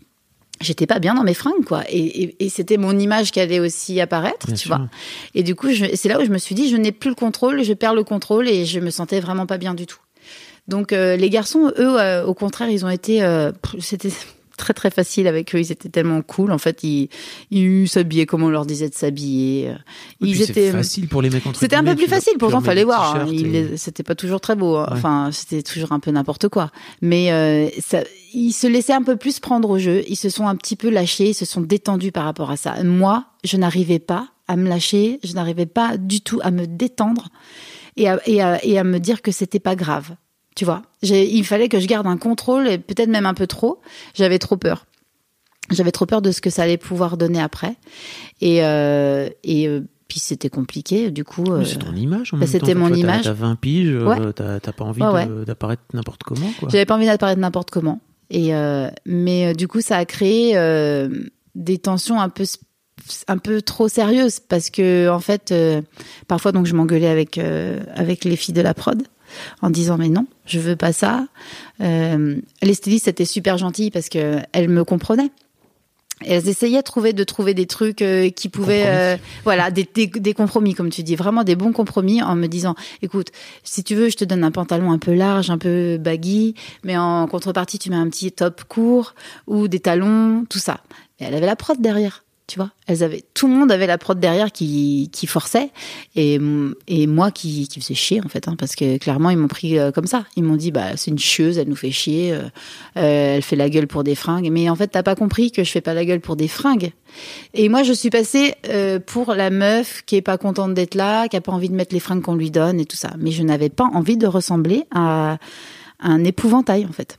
J'étais pas bien dans mes fringues, quoi. Et, et, et c'était mon image qui allait aussi apparaître, Bien tu sûr. vois. Et du coup, c'est là où je me suis dit, je n'ai plus le contrôle, je perds le contrôle et je me sentais vraiment pas bien du tout. Donc euh, les garçons, eux, euh, au contraire, ils ont été, euh, c'était très très facile avec eux. Ils étaient tellement cool. En fait, ils, ils s'habillaient comme on leur disait de s'habiller. Ils étaient. Facile pour les mecs entre C'était un peu plus facile, pourtant fallait voir. hein. et- C'était pas toujours très beau. hein. Ouais. Enfin, c'était toujours un peu n'importe quoi. Mais euh, ça, ils se laissaient un peu plus prendre au jeu. Ils se sont un petit peu lâchés, ils se sont détendus par rapport à ça. Moi, je n'arrivais pas à me lâcher, je n'arrivais pas du tout à me détendre et à, et à, et à me dire que c'était pas grave. Tu vois, il fallait que je garde un contrôle, et peut-être même un peu trop. J'avais trop peur. J'avais trop peur de ce que ça allait pouvoir donner après. Et, euh, et euh, puis c'était compliqué. Du coup, euh, C'est ton image. en bah, c'était mon image. T'as 20 piges, euh, Ouais. t'as pas envie Ouais, d'apparaître n'importe comment. J'avais pas envie d'apparaître n'importe comment. Et euh, mais euh, du coup, ça a créé euh, des tensions un peu un peu trop sérieuses parce que en fait, euh, parfois donc je m'engueulais avec euh, avec les filles de la prod en disant mais non, je veux pas ça. Euh, les stylistes étaient super gentilles parce que elles me comprenaient. Et elles essayaient de trouver de trouver des trucs euh, qui pouvaient euh, voilà des, des, des compromis comme tu dis vraiment des bons compromis en me disant écoute si tu veux je te donne un pantalon un peu large un peu baggy mais en contrepartie tu mets un petit top court ou des talons tout ça et elle avait la prod derrière tu vois. Elles avaient tout le monde avait la prod derrière qui qui forçait. Et et moi qui qui faisais chier en fait hein, parce que clairement ils m'ont pris euh, comme ça. Ils m'ont dit bah c'est une chieuse elle nous fait chier euh, euh, elle fait la gueule pour des fringues. Mais en fait t'as pas compris que je fais pas la gueule pour des fringues. Et moi je suis passée pour la meuf qui est pas contente d'être là qui a pas envie de mettre les fringues qu'on lui donne et tout ça. Mais je n'avais pas envie de ressembler à un épouvantail en fait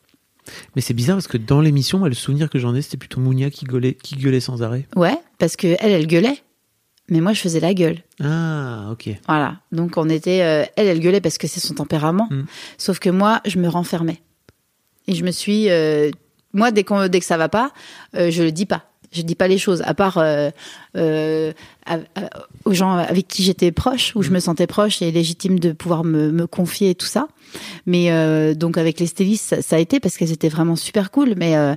Mais c'est bizarre parce que dans l'émission, moi, le souvenir que j'en ai, c'était plutôt Mounia qui gueulait, qui gueulait sans arrêt. ouais parce que elle elle gueulait mais moi je faisais la gueule Ah, ok. Voilà. Donc on était, euh, elle, elle gueulait parce que c'est son tempérament. Mm. Sauf que moi, je me renfermais. Et je me suis, euh, moi, dès, dès que ça va pas, euh, je le dis pas. Je dis pas les choses, à part euh, euh, à- à- aux gens avec qui j'étais proche, où je me sentais proche et légitime de pouvoir me, me confier et tout ça. Mais euh, donc avec les stylistes, ça, ça a été parce qu'elles étaient vraiment super cool. Mais euh,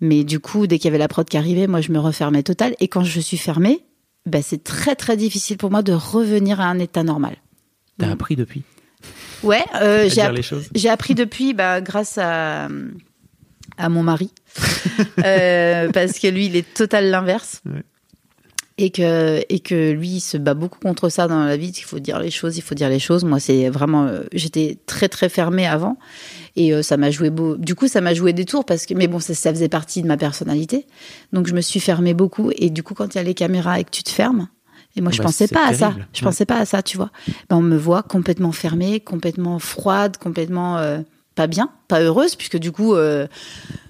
mais du coup, dès qu'il y avait la prod qui arrivait, moi, je me refermais total. Et quand je suis fermée, bah, c'est très très difficile pour moi de revenir à un état normal. T'as Mm. appris depuis? Ouais, euh, j'ai appris depuis bah, grâce à, à mon mari. Euh, parce que lui, il est total l'inverse. Ouais. Et que, et que lui, il se bat beaucoup contre ça dans la vie. Il faut dire les choses, il faut dire les choses. Moi, c'est vraiment. euh, J'étais très, très fermée avant. Et euh, ça m'a joué beau. Du coup, ça m'a joué des tours parce que. Mais bon, ça, ça faisait partie de ma personnalité. Donc, je me suis fermée beaucoup. Et du coup, quand il y a les caméras et que tu te fermes. Et moi, je Bah, pensais pas à ça. Je Ouais. pensais pas à ça, tu vois. Ben, on me voit complètement fermée, complètement froide, complètement euh, pas bien, pas heureuse, puisque du coup, euh,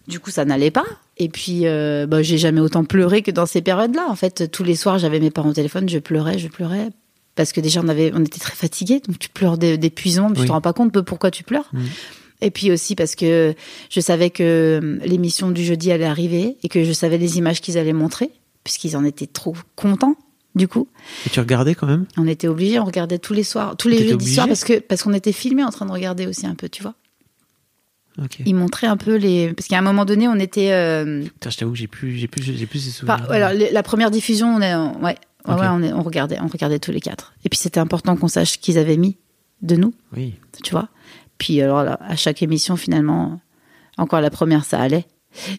du coup, ça n'allait pas. Et puis, euh, bah, j'ai jamais autant pleuré que dans ces périodes-là. En fait, tous les soirs, j'avais mes parents au téléphone, je pleurais, je pleurais. Parce que déjà, on, avait, on était très fatigués, donc tu pleures d'é- d'épuisement, mais Oui. tu te rends pas compte de pourquoi tu pleures. Mhm. Et puis aussi parce que je savais que l'émission du jeudi allait arriver et que je savais les images qu'ils allaient montrer, puisqu'ils en étaient trop contents, du coup. Et tu regardais quand même? On était obligés, on regardait tous les soirs, tous les jeudis soirs, parce que parce qu'on était filmés en train de regarder aussi un peu, tu vois. Ok. Ils montraient un peu les. Parce qu'à un moment donné, on était. euh, Putain, je t'avoue que j'ai plus, j'ai plus, j'ai plus ces souvenirs. Enfin, alors, les- la première diffusion, on est, ouais, ouais, on, est- on regardait, on regardait tous les quatre. Et puis c'était important qu'on sache ce qu'ils avaient mis de nous, Oui. tu vois. Puis alors là, à chaque émission, finalement, encore la première, ça allait.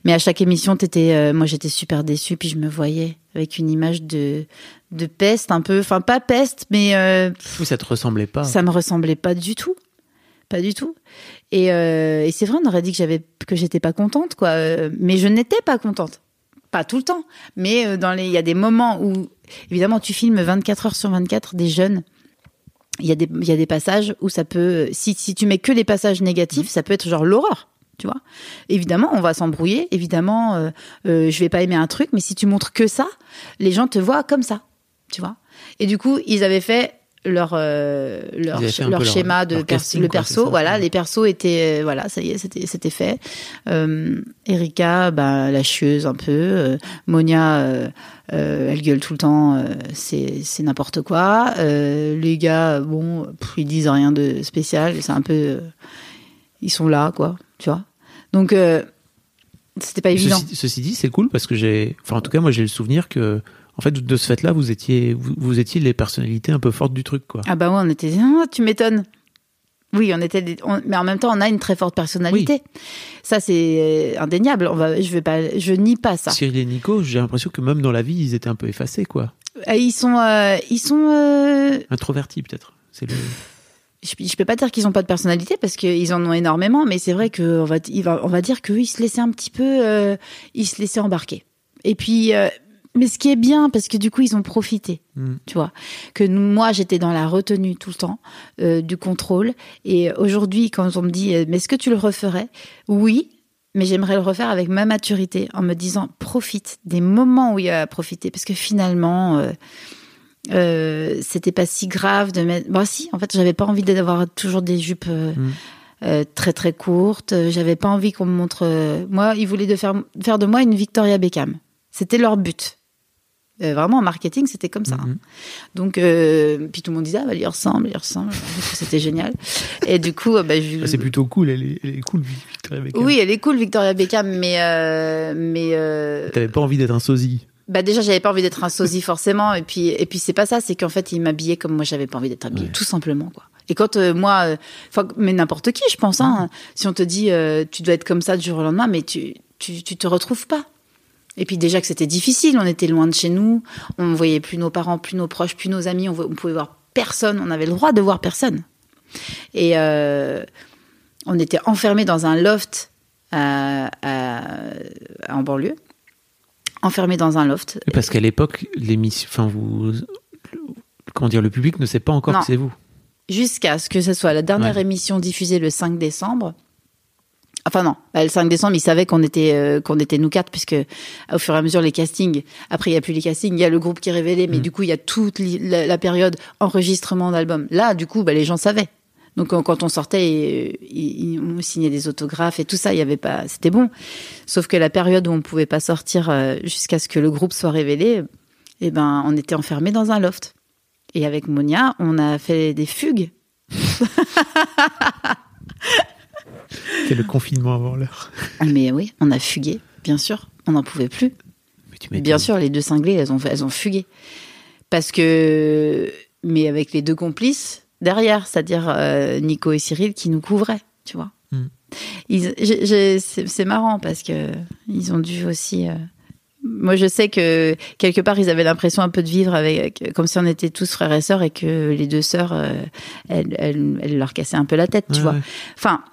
Mais à chaque émission, t'étais, euh, moi j'étais super déçue, puis je me voyais avec une image de de peste un peu, enfin pas peste, mais euh, ça te ressemblait pas. ça me ressemblait pas du tout, pas du tout. Et, euh, et c'est vrai, on aurait dit que j'avais que j'étais pas contente, quoi. Euh, Mais je n'étais pas contente, pas tout le temps. Mais euh, dans les, il y a des moments où, évidemment, tu filmes 24 heures sur 24 des jeunes. Il y a des, il y a des passages où ça peut, si si tu mets que les passages négatifs, ça peut être genre l'horreur. Tu vois, évidemment, on va s'embrouiller. Évidemment, je vais pas aimer un truc, mais si tu montres que ça, les gens te voient comme ça. Tu vois. Et du coup, ils avaient fait leur euh, leur, leur schéma de leur pers- casting, le perso. voilà, Ouais. les persos étaient euh, voilà, ça y est, c'était c'était fait. Euh, Erika, bah, la chieuse un peu. Euh, Monia, elle gueule tout le temps. c'est c'est n'importe quoi. Les gars, bon, pff, ils disent rien de spécial. C'est un peu, ils sont là, quoi. Tu vois. Donc c'était pas évident. Ceci, ceci dit, c'est cool parce que j'ai, enfin, en tout cas, moi, j'ai le souvenir que, en fait, de ce fait-là, vous étiez, vous, vous étiez les personnalités un peu fortes du truc, quoi. Ah bah ouais, on était. Ah, tu m'étonnes. Oui, on était. des- on- mais en même temps, on a une très forte personnalité. Ça, c'est euh, indéniable. On va. Je vais pas. Je nie pas ça. Cyril et Nico, j'ai l'impression que même dans la vie, ils étaient un peu effacés, quoi. Euh, Ils sont. euh, ils sont. euh, Introvertis, peut-être. C'est le. je, je peux pas dire qu'ils ont pas de personnalité parce qu'ils en ont énormément, mais c'est vrai que on va, on va dire qu'eux, ils se laissaient un petit peu, euh, ils se laissaient embarquer. Et puis, mais ce qui est bien, parce que du coup, ils ont profité, Mm. tu vois. Que nous- moi, j'étais dans la retenue tout le temps, euh, du contrôle. Et aujourd'hui, quand on me dit, euh, mais est-ce que tu le referais? Oui, mais j'aimerais le refaire avec ma maturité, en me disant, profite des moments où il y a à profiter, parce que finalement. euh, euh, c'était pas si grave de mettre. Bah si, en fait, j'avais pas envie d'avoir toujours des jupes euh, Mm. euh, très très courtes. Euh, J'avais pas envie qu'on me montre. euh, Moi, ils voulaient de faire faire de moi une Victoria Beckham. C'était leur but. Euh, vraiment en marketing, c'était comme ça. hein. Mhm. Donc, euh, puis tout le monde disait, ah, bah, il ressemble, il ressemble. C'était génial. Et du coup, euh, bah, je... Ah, c'est plutôt cool, elle est, elle est cool, Victoria Beckham. oui, elle est cool, Victoria Beckham, mais euh, mais T'avais pas envie d'être un sosie. bah déjà j'avais pas envie d'être un sosie forcément et puis et puis c'est pas ça c'est qu'en fait il m'habillait comme moi j'avais pas envie d'être habillée Ouais. tout simplement quoi et quand euh, moi euh, mais n'importe qui je pense hein si on te dit euh, tu dois être comme ça du jour au lendemain mais tu tu tu te retrouves pas et puis déjà que c'était difficile on était loin de chez nous on voyait plus nos parents plus nos proches plus nos amis on, on pouvait voir personne on avait le droit de voir personne et euh, on était enfermés dans un loft à- à- en banlieue enfermés dans un loft Parce qu'à l'époque, l'émission, enfin, vous, comment dire, le public ne sait pas encore Non. que c'est vous. jusqu'à ce que ce soit la dernière Ouais. émission diffusée le 5 décembre. Enfin non, bah, le 5 décembre, ils savaient qu'on était euh, qu'on était nous quatre puisque au fur et à mesure les castings. Après il y a plus les castings, il y a le groupe qui est révélé, mais Mm. du coup il y a toute la, la période enregistrement d'album. Là, du coup, bah, les gens savaient. Donc quand- on sortait, euh, ils, on signait des autographes et tout ça, il y avait pas, c'était bon. Sauf que la période où on pouvait pas sortir euh, jusqu'à ce que le groupe soit révélé, eh ben on était enfermés dans un loft. Et avec Monia, on a fait des fugues C'est le confinement avant l'heure. Mais oui, on a fugué, bien sûr. On n'en pouvait plus. Mais tu m'étonnes. Bien sûr, les deux cinglés, elles ont, elles ont fugué. Parce que. Mais avec les deux complices derrière, c'est-à-dire euh, Nico et Cyril qui nous couvraient, tu vois. Mm. J'ai- C'est c'est marrant parce que ils ont dû aussi. euh, Moi, je sais que quelque part, ils avaient l'impression un peu de vivre avec, comme si on était tous frères et sœurs et que les deux sœurs, euh, elles, elles, elles leur cassaient un peu la tête, tu Ouais, vois. ouais. Enfin,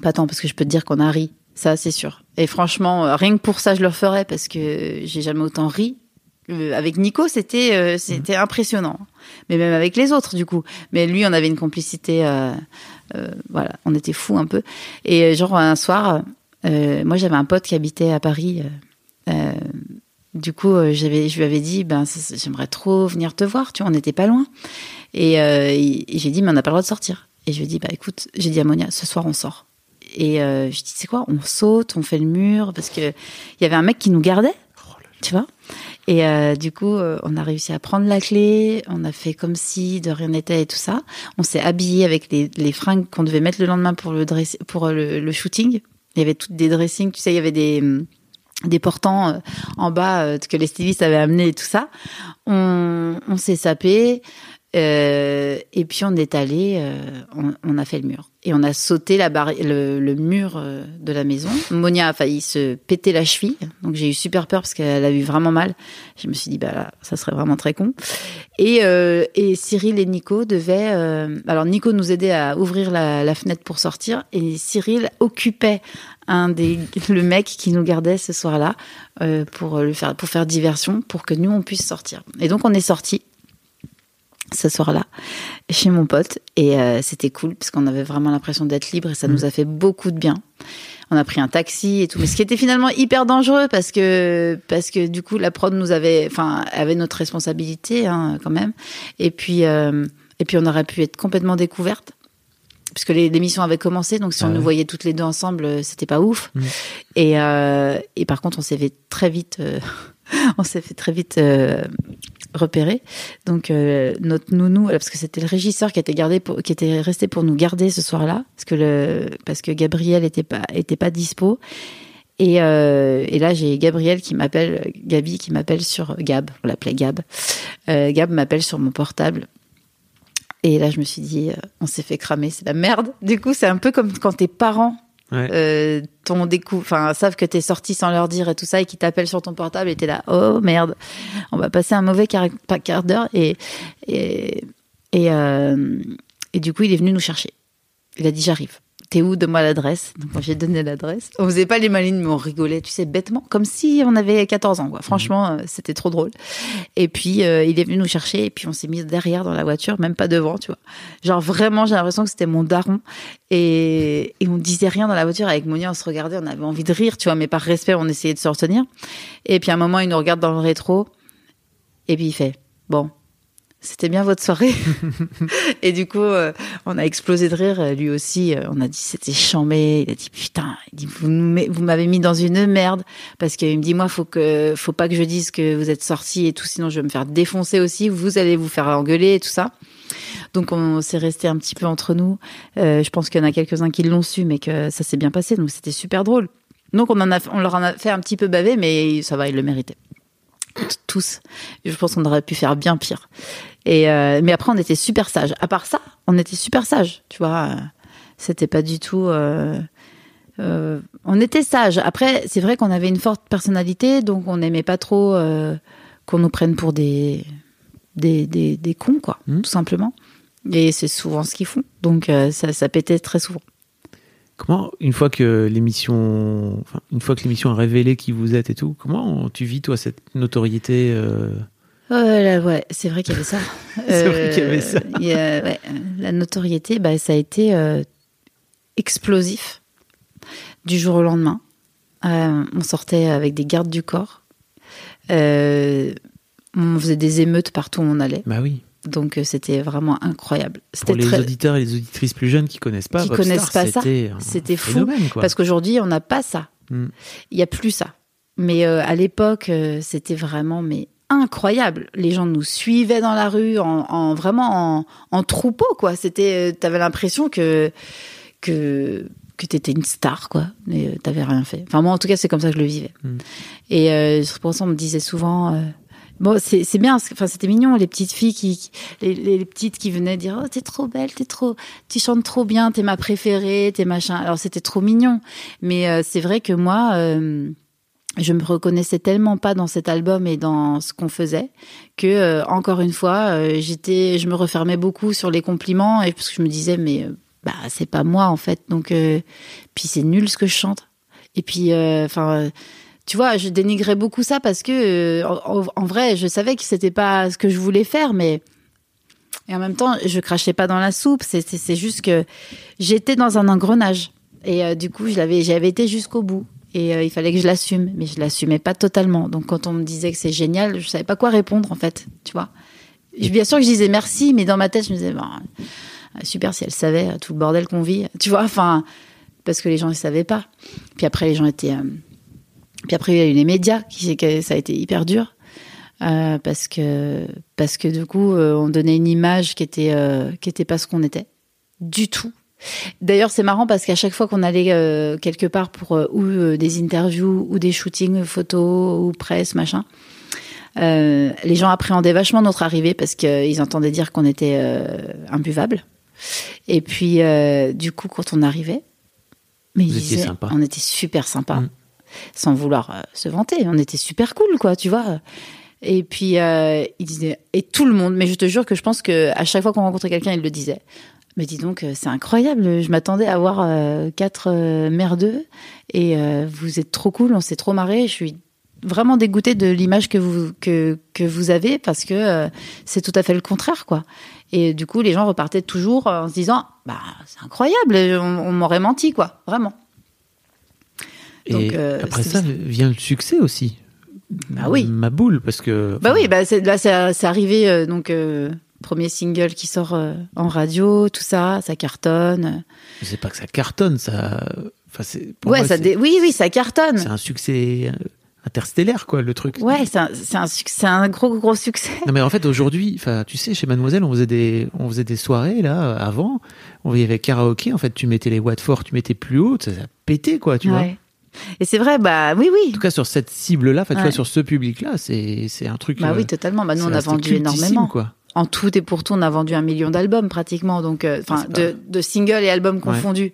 pas tant parce que je peux te dire qu'on a ri, ça c'est sûr. Et franchement, euh, rien que pour ça, je le referais parce que j'ai jamais autant ri. Euh, avec Nico, c'était euh, c'était impressionnant, mais même avec les autres du coup. Mais lui, on avait une complicité, euh, euh, voilà, on était fous un peu. Et genre un soir, moi j'avais un pote qui habitait à Paris. du coup, j'avais, je lui avais dit, ben, j'aimerais trop venir te voir, tu vois, on n'était pas loin. Et, et j'ai dit, mais on n'a pas le droit de sortir. Et je lui ai dit, bah écoute, j'ai dit à Monia, ce soir on sort. Et euh, je dis c'est quoi? On saute, on fait le mur parce que il y avait un mec qui nous gardait, tu vois? Et euh, du coup, euh, on a réussi à prendre la clé, on a fait comme si de rien n'était et tout ça. On s'est habillé avec les, les fringues qu'on devait mettre le lendemain pour le dress, pour le, le shooting. Il y avait toutes des dressings, tu sais, il y avait des des portants euh, en bas euh, que les stylistes avaient amené et tout ça. On s'est sapé. Euh, et puis on est allé, euh, on, on, a fait le mur et on a sauté la barri- le, le, mur euh, de la maison. Monia a failli se péter la cheville, donc j'ai eu super peur parce qu'elle a eu vraiment mal. Je me suis dit bah là, ça serait vraiment très con. Et, euh, et Cyril et Nico devaient, euh, alors Nico nous aidait à ouvrir la, la, fenêtre pour sortir et Cyril occupait un des le mec qui nous gardait ce soir-là euh, pour le faire pour faire diversion pour que nous on puisse sortir. Et donc on est sorti ce soir-là chez mon pote et euh, c'était cool parce qu'on avait vraiment l'impression d'être libre et ça mmh. nous a fait beaucoup de bien. On a pris un taxi et tout, mais ce qui était finalement hyper dangereux parce que parce que du coup la prod nous avait, enfin, avait notre responsabilité hein, quand même. Et puis euh, et puis on aurait pu être complètement découverte puisque l'émission avait commencé, donc si ah on ouais. nous voyait toutes les deux ensemble, c'était pas ouf. Mmh. Et, euh, et par contre, on s'est fait très vite, euh, on s'est fait très vite euh, repérer. Donc euh, notre nounou, parce que c'était le régisseur qui était gardé, qui était resté pour nous garder ce soir-là, parce que le, parce que Gabriel était pas, était pas dispo. Et, euh, et là, j'ai Gabriel qui m'appelle, Gabi qui m'appelle sur Gab, on l'appelait Gab. Euh, Gab m'appelle sur mon portable et là, je me suis dit, euh, on s'est fait cramer, c'est la merde. Du coup, c'est un peu comme quand tes parents ouais. euh, savent que t'es sorti sans leur dire et tout ça, et qui t'appellent sur ton portable, et t'es là, oh merde, on va passer un mauvais quart, quart d'heure, et et et, euh, et du coup, il est venu nous chercher. Il a dit, j'arrive. T'es où Donne-moi l'adresse. Donc, j'ai donné l'adresse. On faisait pas les malines, mais on rigolait, tu sais, bêtement, comme si on avait 14 ans, quoi. Franchement, mmh. c'était trop drôle. Et puis, euh, il est venu nous chercher, et puis on s'est mis derrière dans la voiture, même pas devant, tu vois. Genre, vraiment, j'ai l'impression que c'était mon daron. Et, et on disait rien dans la voiture. Avec Monia, on se regardait, on avait envie de rire, tu vois, mais par respect, on essayait de se retenir. Et puis, à un moment, il nous regarde dans le rétro, et puis il fait, bon, c'était bien votre soirée. et du coup, euh, on a explosé de rire. Lui aussi, euh, on a dit c'était chambé. Il a dit putain, il dit, vous, m'avez mis dans une merde parce qu'il me dit moi faut que faut pas que je dise que vous êtes sorti et tout, sinon je vais me faire défoncer aussi. Vous allez vous faire engueuler et tout ça. Donc on s'est resté un petit peu entre nous. Euh, je pense qu'il y en a quelques-uns qui l'ont su, mais que ça s'est bien passé. Donc c'était super drôle. Donc on en a, on leur en a fait un petit peu baver, mais ça va, ils le méritaient tous. Je pense qu'on aurait pu faire bien pire. Et euh, mais après, on était super sages. À part ça, on était super sages. Tu vois, c'était pas du tout. Euh, euh, on était sages. Après, c'est vrai qu'on avait une forte personnalité, donc on n'aimait pas trop qu'on nous prenne pour des des, des, des cons, quoi, mmh. tout simplement. Et c'est souvent ce qu'ils font. Donc ça, ça pétait très souvent. Comment, une fois que l'émission, enfin, une fois que l'émission a révélé qui vous êtes et tout, comment tu vis toi cette notoriété euh... oh, là, ouais, c'est vrai qu'il y avait ça. c'est euh, vrai qu'il y avait ça. y a, ouais, la notoriété, bah, ça a été euh, explosif du jour au lendemain. Euh, on sortait avec des gardes du corps. Euh, on faisait des émeutes partout où on allait. Bah oui. Donc euh, c'était vraiment incroyable. Pour les très... auditeurs et les auditrices plus jeunes qui connaissent pas, qui connaissent star, pas ça, c'était fou. Quoi. Parce qu'aujourd'hui on n'a pas ça. Mm. Il y a plus ça. Mais euh, à l'époque euh, c'était vraiment mais incroyable. Les gens nous suivaient dans la rue en, en vraiment en, en, troupeau quoi. C'était, t'avais l'impression que que que t'étais une star quoi, mais t'avais rien fait. Enfin moi en tout cas c'est comme ça que je le vivais. Mm. Et euh, pour ça on me disait souvent Bon, c'est bien, enfin c'était mignon les petites filles qui, les, petites qui venaient dire oh t'es trop belle, t'es trop, tu chantes trop bien, t'es ma préférée, t'es machin. Alors c'était trop mignon, mais euh, c'est vrai que moi, euh, je me reconnaissais tellement pas dans cet album et dans ce qu'on faisait que euh, encore une fois, j'étais, je me refermais beaucoup sur les compliments et parce que je me disais mais bah c'est pas moi en fait, donc puis c'est nul ce que je chante. Et puis enfin tu vois, je dénigrais beaucoup ça parce que, euh, en, en, vrai, je savais que c'était pas ce que je voulais faire, mais et en même temps, je crachais pas dans la soupe. C'est juste que j'étais dans un engrenage et euh, du coup, j'avais j'avais été jusqu'au bout et euh, il fallait que je l'assume, mais je l'assumais pas totalement. Donc, quand on me disait que c'est génial, je savais pas quoi répondre en fait, tu vois. Bien sûr que je disais merci, mais dans ma tête, je me disais super si elle savait tout le bordel qu'on vit, tu vois. Enfin, parce que les gens ne savaient pas. Puis après, les gens étaient. euh, Puis après, il y a eu les médias, qui, ça a été hyper dur. euh, parce que parce que du coup euh, on donnait une image qui était euh, qui était pas ce qu'on était du tout D'ailleurs, c'est marrant parce qu'à chaque fois qu'on allait quelque part pour ou des interviews ou des shootings photos ou presse machin, les gens appréhendaient vachement notre arrivée parce qu'ils entendaient dire qu'on était imbuvable. Et puis, du coup, quand on arrivait, mais Vous ils étiez disaient, sympa. on était super sympa, Mm. Sans vouloir euh, se vanter. On était super cool, quoi, tu vois. Et puis, euh, ils disaient, et tout le monde, mais je te jure que je pense que à chaque fois qu'on rencontrait quelqu'un, il le disait. Mais dis donc, euh, c'est incroyable. Je m'attendais à avoir euh, quatre euh, merdeux et vous êtes trop cool. On s'est trop marré. Je suis vraiment dégoûtée de l'image que vous que que vous avez parce que c'est tout à fait le contraire, quoi. Et du coup, les gens repartaient toujours en se disant, bah c'est incroyable. On, on m'aurait menti, quoi. Vraiment. Et Donc, euh, après ça vient le succès aussi. Bah oui. Ma boule, parce que. Bah oui, bah c'est, là c'est, c'est arrivé euh, donc euh, premier single qui sort euh, en radio, tout ça, ça cartonne. C'est pas que ça cartonne, ça. Enfin, pour ouais, moi, ça dé- oui oui, ça cartonne. C'est un succès interstellaire, quoi, le truc. Ouais, c'est un, c'est un un gros gros succès. Non mais en fait aujourd'hui, tu sais chez Mademoiselle on faisait des on faisait des soirées là avant, on y avait karaoké en fait tu mettais les watts forts, tu mettais plus haut, ça, ça pétait quoi tu vois. Ouais. Et c'est vrai, bah oui En oui. tout cas sur cette cible là, tu Ouais. vois sur ce public là, c'est un truc. Bah euh, oui, totalement. Bah nous on a vendu énormément. quoi. En tout et pour tout, on a vendu un million d'albums pratiquement, donc euh, enfin Ah, de, de singles et albums confondus.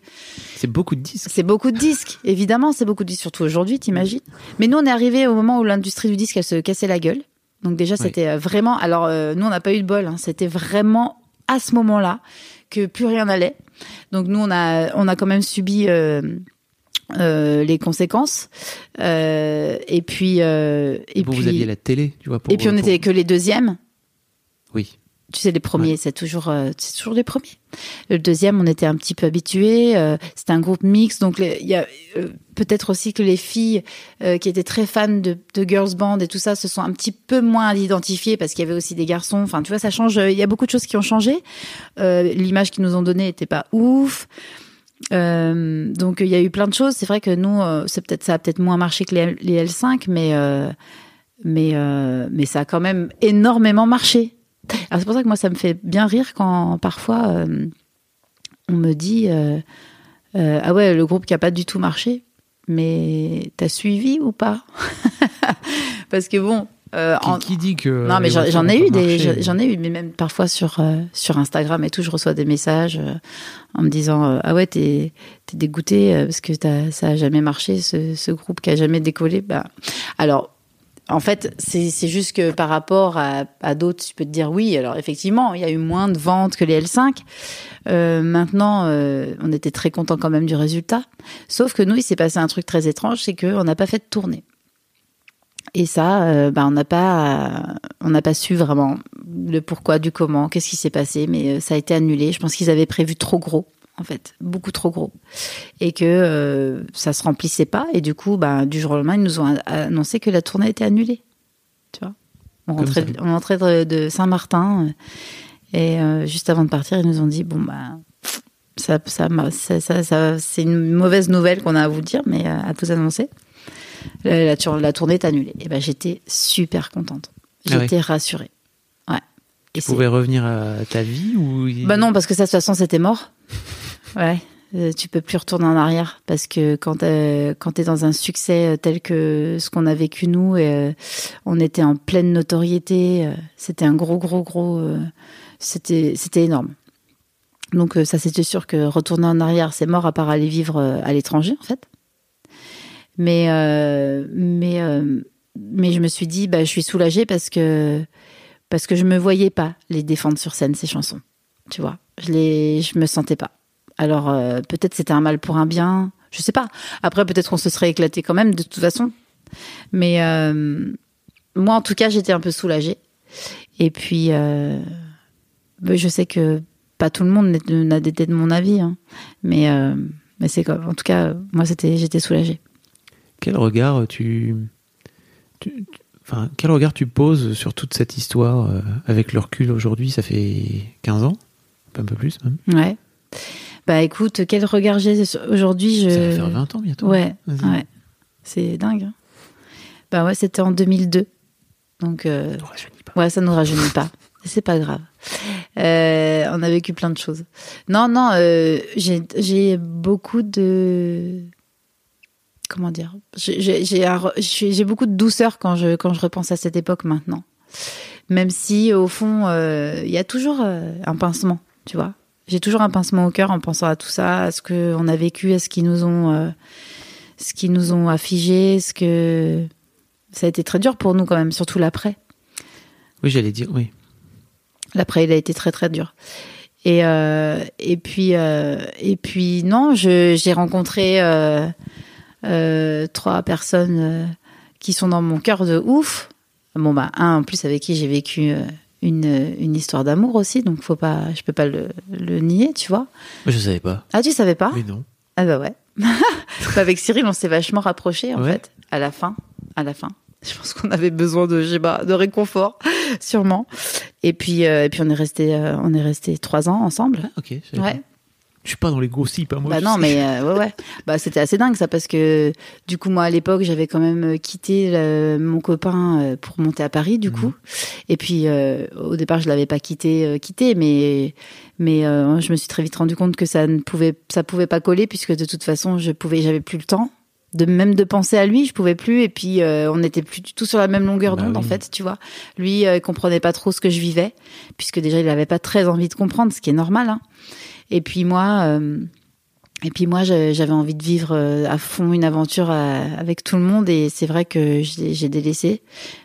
C'est beaucoup de disques. C'est beaucoup de disques, évidemment, c'est beaucoup de disques, surtout aujourd'hui, t'imagines. Mais nous, on est arrivé au moment où l'industrie du disque, elle se cassait la gueule. Donc déjà, c'était euh, vraiment... Alors, euh, nous, on n'a pas eu de bol. hein. C'était vraiment à ce moment-là que plus rien n'allait. Donc nous, on a, on a quand même subi euh, euh, les conséquences. Euh, et puis... euh, et Bon, puis, vous aviez la télé, tu vois. Pour, et puis, on pour- n'était que les deuxièmes. Oui. Tu sais, les premiers, c'est toujours, c'est toujours les premiers. Le deuxième, on était un petit peu habitués. C'était un groupe mix, donc il y a peut-être aussi que les filles qui étaient très fans de, de girls band et tout ça se sont un petit peu moins identifiées parce qu'il y avait aussi des garçons. Enfin, tu vois, ça change. Il y a beaucoup de choses qui ont changé. L'image qu'ils nous ont donnée était pas ouf. Euh, donc il y a eu plein de choses. C'est vrai que nous, euh, c'est peut-être ça a peut-être moins marché que les, les L5, mais euh, mais mais ça a quand même énormément marché. Alors c'est pour ça que moi ça me fait bien rire quand parfois on me dit ah ouais le groupe qui a pas du tout marché, mais t'as suivi ou pas? Parce que bon. Euh, Qui, en- qui dit que non, mais j'en ai eu des, j'en ai eu, mais même parfois sur euh, sur Instagram et tout, je reçois des messages euh, en me disant ah ouais t'es t'es dégoûté parce que t'as- ça a jamais marché ce, ce groupe qui a jamais décollé. Bah alors en fait c'est c'est juste que par rapport à, à d'autres, tu peux te dire oui. Alors effectivement, il y a eu moins de ventes que les L5. Euh, maintenant, euh, on était très content quand même du résultat. Sauf que nous, il s'est passé un truc très étrange, c'est qu'on n'a pas fait de tournée. Et ça, euh, bah, on n'a pas, on n'a pas su vraiment le pourquoi du comment, qu'est-ce qui s'est passé, mais euh, ça a été annulé. Je pense qu'ils avaient prévu trop gros, en fait, beaucoup trop gros, et que euh, ça se remplissait pas. Et du coup, bah, du jour au lendemain, ils nous ont annoncé que la tournée était annulée. Tu vois, on rentrait, ça. on rentrait de, Saint-Martin, euh, et euh, juste avant de partir, ils nous ont dit bon bah. Ça, ça, ça, ça, ça- c'est une mauvaise nouvelle qu'on a à vous dire, mais à vous annoncer. La, la tour- la tournée est annulée. Et ben j'étais super contente. Ah J'étais rassurée. Ouais. Et Tu pouvais revenir à ta vie ou Bah non, parce que ça, de toute façon, c'était mort. Ouais. Euh, tu peux plus retourner en arrière parce que quand euh, quand t'es dans un succès euh, tel que ce qu'on a vécu nous, euh, on était en pleine notoriété. c'était un gros, gros, gros. c'était c'était énorme. Donc ça, c'était sûr que retourner en arrière, c'est mort à part aller vivre à l'étranger, en fait. Mais euh, mais euh, mais je me suis dit, bah, je suis soulagée parce que parce que je me voyais pas les défendre sur scène ces chansons. Tu vois, je les, je me sentais pas. Alors euh, peut-être c'était un mal pour un bien, je sais pas. Après peut-être qu'on se serait éclaté quand même de toute façon. Mais moi en tout cas j'étais un peu soulagée. Et puis je sais que pas tout le monde n'a été de mon avis, hein. mais mais c'est en tout cas moi j'étais soulagée. Quel regard tu, tu- tu- enfin, quel regard tu poses sur toute cette histoire euh, avec le recul aujourd'hui Ça fait 15 ans, un peu plus même. Ouais. Bah écoute, quel regard j'ai aujourd'hui je... Ça va faire 20 ans bientôt. Ouais, Vas-y. ouais. C'est dingue. hein. Bah ouais, c'était en 2002. Donc, euh, pas. ouais, ça nous rajeunit pas. C'est pas grave. Euh, on a vécu plein de choses. Non, non, euh, j'ai beaucoup de. Comment dire? J'ai- beaucoup de douceur quand je, quand je repense à cette époque maintenant. Même si, au fond, euh, il y a toujours euh, un pincement, tu vois. J'ai toujours un pincement au cœur en pensant à tout ça, à ce qu'on a vécu, à ce qu'ils nous ont, euh, ce qu'ils nous ont affigé, ce que ça a été très dur pour nous quand même, surtout l'après. Oui, j'allais dire, oui. L'après, il a été très très dur. Et euh, et puis et puis non, j'ai rencontré trois personnes euh, qui sont dans mon cœur de ouf. Bon bah un en plus avec qui j'ai vécu euh, une une histoire d'amour aussi, donc faut pas, je peux pas le, le nier, tu vois. Moi, je savais pas. Ah tu savais pas? Mais non. Ah bah ouais. Bah, avec Cyril, on s'est vachement rapprochés en Ouais. fait. À la fin, à la fin. Je pense qu'on avait besoin de, je de réconfort, sûrement. Et puis, euh, et puis on est resté, euh, on est resté trois ans ensemble. Ah, ok. Ouais. Je suis pas dans les gossips, hein, moi. bah non, mais euh, ouais, ouais. Bah c'était assez dingue ça parce que du coup moi à l'époque j'avais quand même euh, quitté mon copain euh, pour monter à Paris du coup. Et puis euh, au départ je l'avais pas quitté, euh, quitté, mais mais je me suis très vite rendu compte que ça ne pouvait, ça pouvait pas coller puisque de toute façon je pouvais, j'avais plus le temps de même de penser à lui, je pouvais plus et puis euh, on n'était plus du tout sur la même longueur Bah d'onde en fait, tu vois. Lui euh, il comprenait pas trop ce que je vivais puisque déjà il avait pas très envie de comprendre, ce qui est normal. Hein. Et puis moi. euh, et puis moi, j'avais envie de vivre euh, à fond une aventure euh, avec tout le monde et c'est vrai que j'ai délaissé.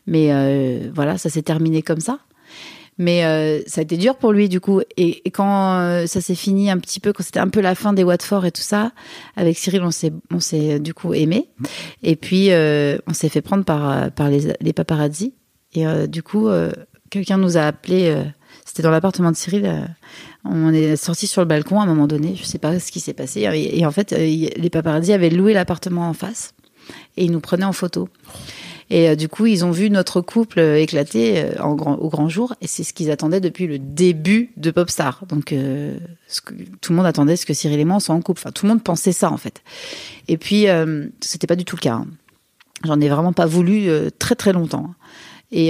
Mais euh, voilà, ça s'est terminé comme ça. Mais euh, ça a été dur pour lui du coup. Et, quand euh, ça s'est fini un petit peu, quand c'était un peu la fin des Watford et tout ça, avec Cyril, on s'est, on s'est du coup aimé. Et puis euh, on s'est fait prendre par par les, les paparazzi. Et du coup, quelqu'un nous a appelé. C'était dans l'appartement de Cyril. euh, on est sorti sur le balcon à un moment donné. Je sais pas ce qui s'est passé. Et, en fait, euh, les paparazzi avaient loué l'appartement en face et ils nous prenaient en photo. Et euh, du coup, ils ont vu notre couple éclater au grand jour, et c'est ce qu'ils attendaient depuis le début de Popstar. Donc, tout le monde attendait ce que Cyril et moi soit en couple. Tout le monde pensait ça en fait. Et puis, c'était pas du tout le cas. hein. J'en ai vraiment pas voulu très très longtemps. Et,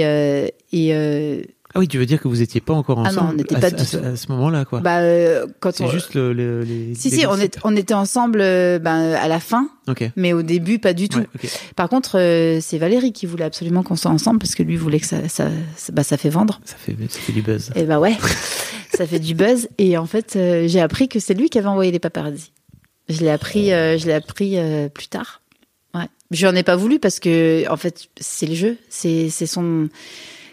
et Ah oui, tu veux dire que vous étiez pas encore Ah ensemble non, on n'était à, pas ce- du à ce- tout. à ce moment-là, quoi. bah, euh, quand c'est on, juste le, le- les. si les si, on, est, on était ensemble euh, ben, à la fin, Ok. mais au début pas du tout. Ouais. Par contre, euh, c'est Valérie qui voulait absolument qu'on soit ensemble parce que lui voulait que ça, ça, ça- bah, ça fait vendre. Ça fait, ça fait du buzz. Et bah ouais, ça fait du buzz. Et en fait, j'ai appris que c'est lui qui avait envoyé les paparazzi. Je l'ai appris, je l'ai appris plus tard. Ouais. Je n'en ai pas voulu parce que en fait, c'est le jeu, c'est c'est son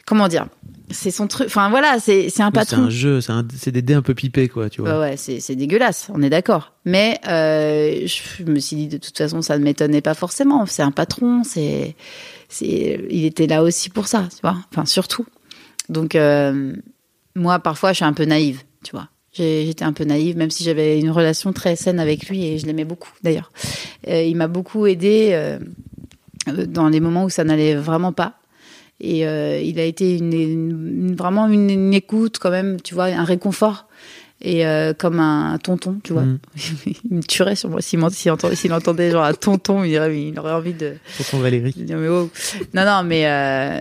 comment dire, c'est son truc. Enfin voilà, c'est c'est un Oui, c'est patron. un jeu, c'est des dés un peu pipés, quoi, tu vois. Ouais, ouais, c'est c'est dégueulasse, on est d'accord. Mais euh, je me suis dit, de toute façon, ça ne m'étonnait pas forcément. C'est un patron, c'est, c'est, il était là aussi pour ça, tu vois. Enfin, surtout. Donc, euh, moi, parfois, je suis un peu naïve, tu vois. J'étais un peu naïve, même si j'avais une relation très saine avec lui et je l'aimais beaucoup, d'ailleurs. Euh, il m'a beaucoup aidé dans les moments où ça n'allait vraiment pas. Et euh, il a été une, une- vraiment une, une écoute, quand même, tu vois, un réconfort. Et euh, comme un tonton, tu vois. Mm. il me tuerait sur moi s'il m'ent- s'il entend- s'il entendait genre un tonton, il aurait, il aurait envie de, Tonton Valérie. de dire mais wow. Non, non, mais euh,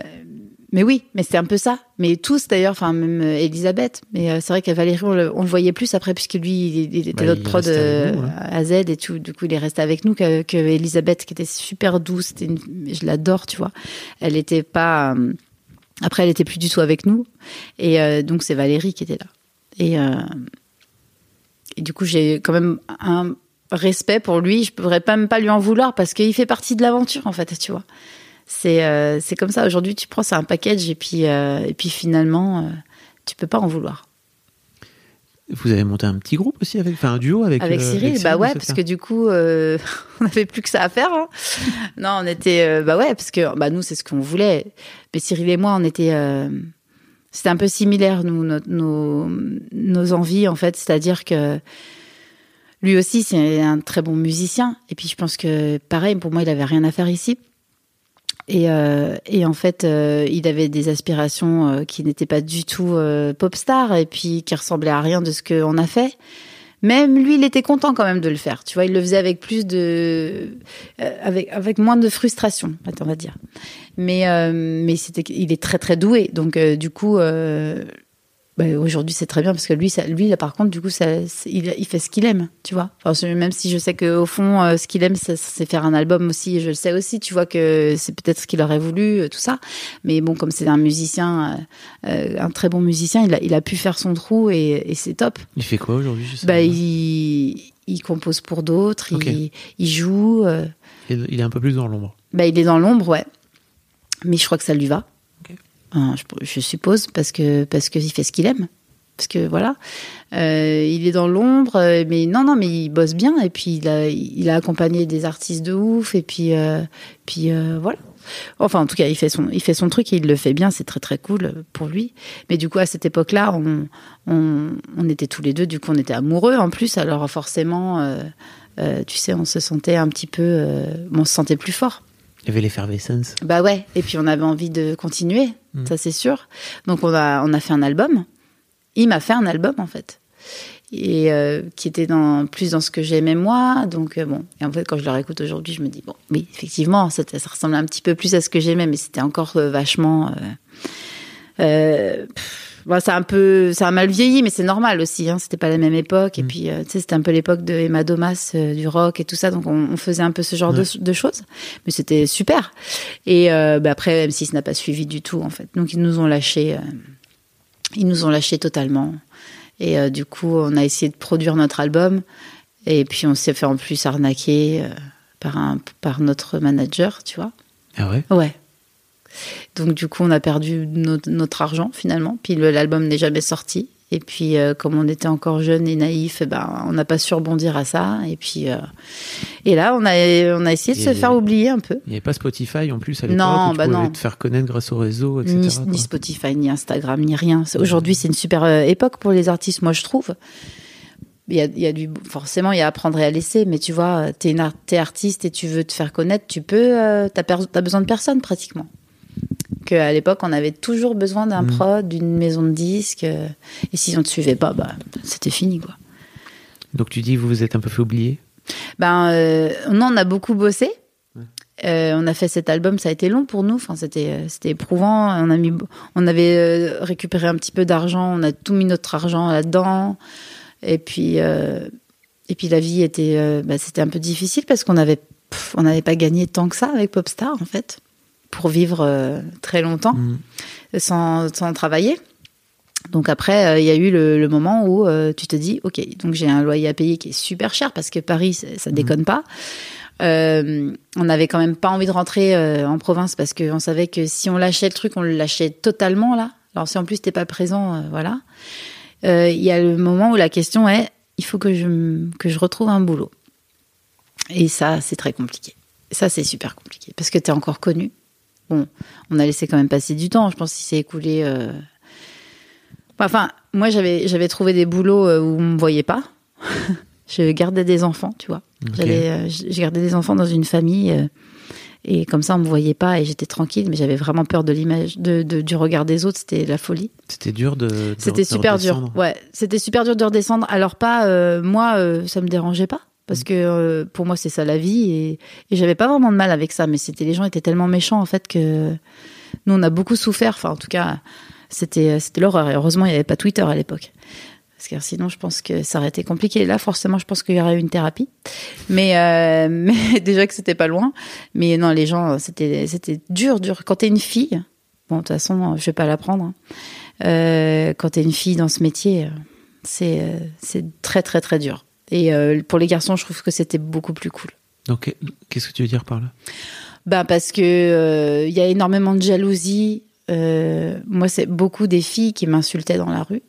mais oui, mais c'était un peu ça. Mais tous d'ailleurs, enfin même euh, Elisabeth. Mais euh, c'est vrai qu'à Valérie, on le, on le voyait plus après puisque lui, il, il était Bah, notre il prod euh, nous, hein. à Z et tout. Du coup, il est resté avec nous que, que Elisabeth, qui était super douce. Une- je l'adore, tu vois. Elle était pas. euh, après, elle était plus du tout avec nous. Et euh, donc, c'est Valérie qui était là. Et, et du coup, j'ai quand même un respect pour lui. Je pourrais pas même pas lui en vouloir parce qu'il fait partie de l'aventure, en fait, tu vois. C'est euh, c'est comme ça. Aujourd'hui, tu prends, c'est un package et puis, euh, et puis finalement, euh, tu peux pas en vouloir. Vous avez monté un petit groupe aussi avec, enfin un duo avec. Avec euh, Cyril, bah ouais, parce ça que du coup, on n'avait plus que ça à faire. hein. non, on était, bah ouais, parce que bah nous, c'est ce qu'on voulait. Mais Cyril et moi, on était, c'était un peu similaire, nous, nos, nos, nos envies en fait. C'est-à-dire que lui aussi, c'est un très bon musicien. Et puis, je pense que pareil, pour moi, il avait rien à faire ici. Et, euh, et en fait, euh, il avait des aspirations euh, qui n'étaient pas du tout euh, pop star et puis qui ressemblaient à rien de ce qu'on a fait. Même lui, il était content quand même de le faire. Tu vois, il le faisait avec plus de, euh, avec avec moins de frustration, on va dire. Mais mais c'était, il est très très doué. Donc du coup, bah, aujourd'hui c'est très bien parce que lui, ça, lui là par contre, du coup, ça, il, il fait ce qu'il aime, tu vois. Enfin, même si je sais que au fond, euh, ce qu'il aime, c'est faire un album aussi. Je le sais aussi, tu vois que c'est peut-être ce qu'il aurait voulu, euh, tout ça. Mais bon, comme c'est un musicien, euh, un très bon musicien, il a, il a pu faire son trou et, et c'est top. Il fait quoi aujourd'hui Bah, il, il compose pour d'autres, il, joue. Il il est un peu plus dans l'ombre. bah, il est dans l'ombre, ouais. Mais je crois que ça lui va. Je, suppose, parce que parce qu'il fait ce qu'il aime. Parce que voilà, Euh, il est dans l'ombre, euh, mais non, non, mais il bosse bien. Et puis il a, il a accompagné des artistes de ouf. Et puis, euh, puis voilà. Enfin, en tout cas, il fait son, il fait son truc et il le fait bien. C'est très très cool pour lui. Mais du coup, à cette époque-là, on, on, on était tous les deux. Du coup, on était amoureux en plus. Alors forcément, tu sais, on se sentait un petit peu, on se sentait plus fort. Il y avait l'effervescence. Bah ouais, et puis on avait envie de continuer, Mm. ça c'est sûr. Donc on a, on a fait un album. Il m'a fait un album en fait. Et euh, qui était dans, plus dans ce que j'aimais moi. Donc euh, bon, et en fait quand je le réécoute aujourd'hui, je me dis, bon, oui, effectivement, ça, ça ressemble un petit peu plus à ce que j'aimais, mais c'était encore euh, vachement... Pff, bon, c'est un peu, ça a mal vieilli, mais c'est normal aussi. Hein, c'était pas la même époque, et Mm. puis euh, tu sais, c'était un peu l'époque de Emma Domas, euh, du rock et tout ça, donc on, on faisait un peu ce genre de, de choses. Mais c'était super. Et euh, bah, après, M6 n'a pas suivi du tout en fait. Donc ils nous ont lâchés, euh, ils nous ont lâchés totalement. Et du coup, on a essayé de produire notre album, et puis on s'est fait en plus arnaquer par un, par notre manager, tu vois. Ah ouais? Ouais. Donc du coup, on a perdu notre, notre argent finalement. Puis l'album n'est jamais sorti. Et puis, euh, comme on était encore jeunes et naïfs, eh ben, on n'a pas su rebondir à ça. Et puis, euh, et là, on a, on a essayé de se faire oublier un peu. Il n'y avait pas Spotify en plus à l'époque Non, où bah non. te faire connaître grâce au réseau, etc. Ni, Spotify, ni Instagram, ni rien. Aujourd'hui, c'est une super euh, époque pour les artistes, moi, je trouve. Il y a, il y a du, forcément, il y a à prendre et à laisser. Mais tu vois, t'es, une t'es artiste et tu veux te faire connaître, tu peux, euh, t'as besoin de personne pratiquement. Qu'à l'époque, on avait toujours besoin d'un Mm. prod, d'une maison de disques. euh, et si on ne te suivait pas, bah, c'était fini, quoi. Donc tu dis vous vous êtes un peu fait oublier? Ben, euh, non, on a beaucoup bossé. Euh, on a fait cet album, ça a été long pour nous. Enfin, c'était c'était éprouvant. On a mis, on avait récupéré un petit peu d'argent. On a tout mis notre argent là-dedans. Et puis, et puis la vie était, bah, c'était un peu difficile parce qu'on avait, pff, on n'avait pas gagné tant que ça avec Popstar en fait, pour vivre euh, très longtemps Mm. sans, sans travailler. Donc après, euh, il y a eu le, le moment où euh, tu te dis, ok, donc j'ai un loyer à payer qui est super cher parce que Paris, ça déconne pas. Euh, on n'avait quand même pas envie de rentrer euh, en province parce qu'on savait que si on lâchait le truc, on le lâchait totalement là. Alors si en plus t'es pas présent, euh, voilà. Il y a le moment où la question est, il faut que je que je retrouve un boulot. Et ça, c'est très compliqué. Ça, c'est super compliqué parce que t'es encore connu. Bon, on a laissé quand même passer du temps. Je pense qu'il s'est écoulé. euh, Enfin, moi, j'avais j'avais trouvé des boulots euh, où on me voyait pas. je gardais des enfants, tu vois. J'allais, euh, je gardais des enfants dans une famille et comme ça, on me voyait pas et j'étais tranquille. Mais j'avais vraiment peur de l'image, de, de- du regard des autres. C'était la folie. C'était dur de. de- C'était super dur. Ouais, c'était super dur de redescendre. Alors pas euh, moi, euh, ça me dérangeait pas parce que euh, pour moi c'est ça la vie et, et j'avais pas vraiment de mal avec ça. Mais c'était les gens étaient tellement méchants en fait que nous on a beaucoup souffert. Enfin en tout cas c'était c'était l'horreur. Et heureusement il y avait pas Twitter à l'époque. Parce que sinon, je pense que ça aurait été compliqué. Là, forcément, je pense qu'il y aurait eu une thérapie. Mais, euh, mais déjà que c'était pas loin. Mais non, les gens, c'était, c'était dur, dur. Quand t'es une fille, bon, de toute façon, je vais pas l'apprendre. hein. Euh, quand t'es une fille dans ce métier, euh, c'est, euh, c'est très, très, très dur. Et euh, pour les garçons, je trouve que c'était beaucoup plus cool. Donc qu'est-ce que tu veux dire par là? Ben parce que euh, il y a énormément de jalousie. Euh, moi, c'est beaucoup des filles qui m'insultaient dans la rue.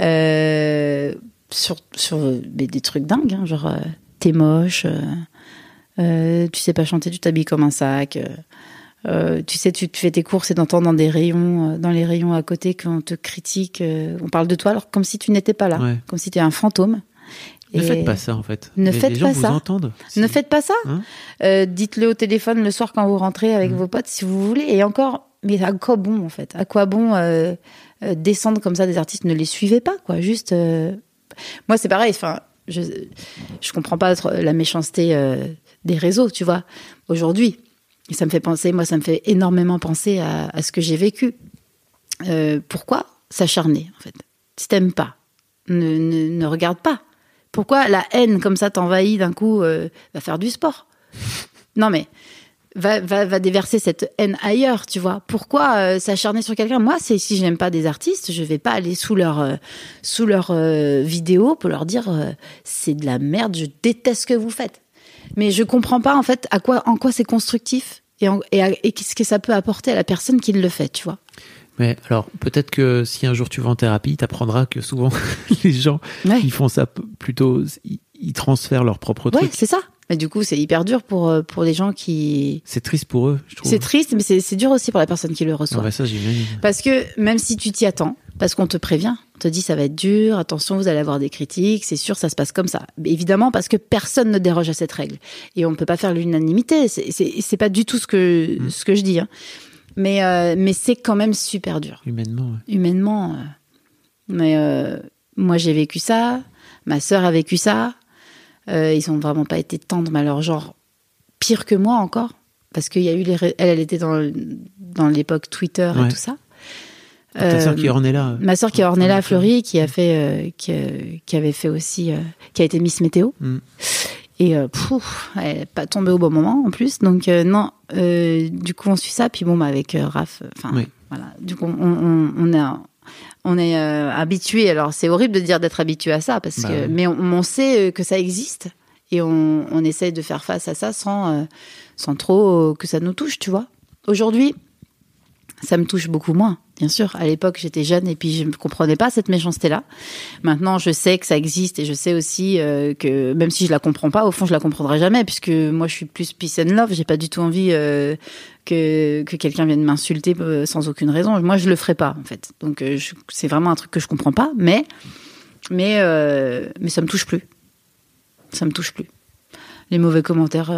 Euh, sur sur mais des trucs dingues, hein, genre euh, t'es moche, euh, euh, tu sais pas chanter, tu t'habilles comme un sac. euh, euh, tu sais, tu te fais tes courses et t'entends dans des rayons, euh, dans les rayons à côté, qu'on te critique, euh, on parle de toi, alors comme si tu n'étais pas là, Ouais. comme si tu es un fantôme. Ne faites pas ça en fait. Ne les, faites les gens pas vous ça. entendent. ne faites pas ça. Hein Euh, Dites-le au téléphone le soir quand vous rentrez avec Mhm. vos potes si vous voulez. Et encore, mais à quoi bon en fait? À quoi bon euh, euh, descendre comme ça des artistes? Ne les suivez pas quoi. Juste, moi c'est pareil. Enfin, je je comprends pas la méchanceté des réseaux, tu vois. Aujourd'hui, et ça me fait penser, moi, ça me fait énormément penser à, à ce que j'ai vécu. Pourquoi s'acharner en fait? Si t'aimes pas, ne, ne, ne regarde pas. Pourquoi la haine comme ça t'envahit d'un coup euh, Va faire du sport? Non mais va, va, déverser cette haine ailleurs, tu vois. Pourquoi euh, s'acharner sur quelqu'un? Moi, c'est si je n'aime pas des artistes, je vais pas aller sous leur euh, sous leur vidéo pour leur dire c'est de la merde, je déteste ce que vous faites. Mais je comprends pas en fait à quoi en quoi c'est constructif et, et, et qu'est-ce que ça peut apporter à la personne qui le fait, tu vois. Mais alors, peut-être que si un jour tu vas en thérapie, t'apprendras que souvent les gens, Ouais. ils font ça plutôt, ils, ils transfèrent leur propre Ouais, truc. c'est ça. Mais du coup, c'est hyper dur pour euh, pour les gens qui. C'est triste pour eux, je trouve. C'est triste, mais c'est dur aussi pour la personne qui le Ah reçoit. bah ça, j'imagine. Parce que même si tu t'y attends, parce qu'on te prévient, on te dit ça va être dur, attention, vous allez avoir des critiques, c'est sûr, ça se passe comme ça. Mais Évidemment, parce que personne ne déroge à cette règle. Et on ne peut pas faire l'unanimité, c'est pas du tout ce que, Mm. ce que je dis. hein. Mais, euh, mais c'est quand même super dur, Humainement, ouais. humainement. euh. Mais euh, moi, j'ai vécu ça, ma sœur a vécu ça. Ils ont vraiment pas été tendres, mais alors genre pire que moi encore. Parce qu'il y a eu les... Elle, elle était dans, dans l'époque Twitter Ouais. et tout ça. Ta sœur qui est là. Ma sœur qui est Ornella Fleury, qui a fait, qui, qui avait fait aussi, qui a été Miss Météo. Mm. Et euh, pouf, elle pas tombée au bon moment en plus. Donc euh, non, euh, du coup on suit ça. Puis bon, bah, avec Raph, enfin Oui. voilà. Du coup on, on, on est, on est habitué. Alors c'est horrible de dire d'être habitué à ça parce Bah que, mais on, on sait que ça existe et on, on essaie de faire face à ça sans, sans trop que ça nous touche, tu vois. Aujourd'hui, ça me touche beaucoup moins, bien sûr. À l'époque, j'étais jeune et puis je ne comprenais pas cette méchanceté-là. Maintenant, je sais que ça existe et je sais aussi euh, que même si je la comprends pas, au fond, je la comprendrai jamais puisque moi, je suis plus peace and love. J'ai pas du tout envie euh, que, que quelqu'un vienne m'insulter euh, sans aucune raison. Moi, je le ferai pas, en fait. Donc, c'est vraiment un truc que je comprends pas, mais mais mais ça me touche plus. Ça me touche plus. Les mauvais commentaires,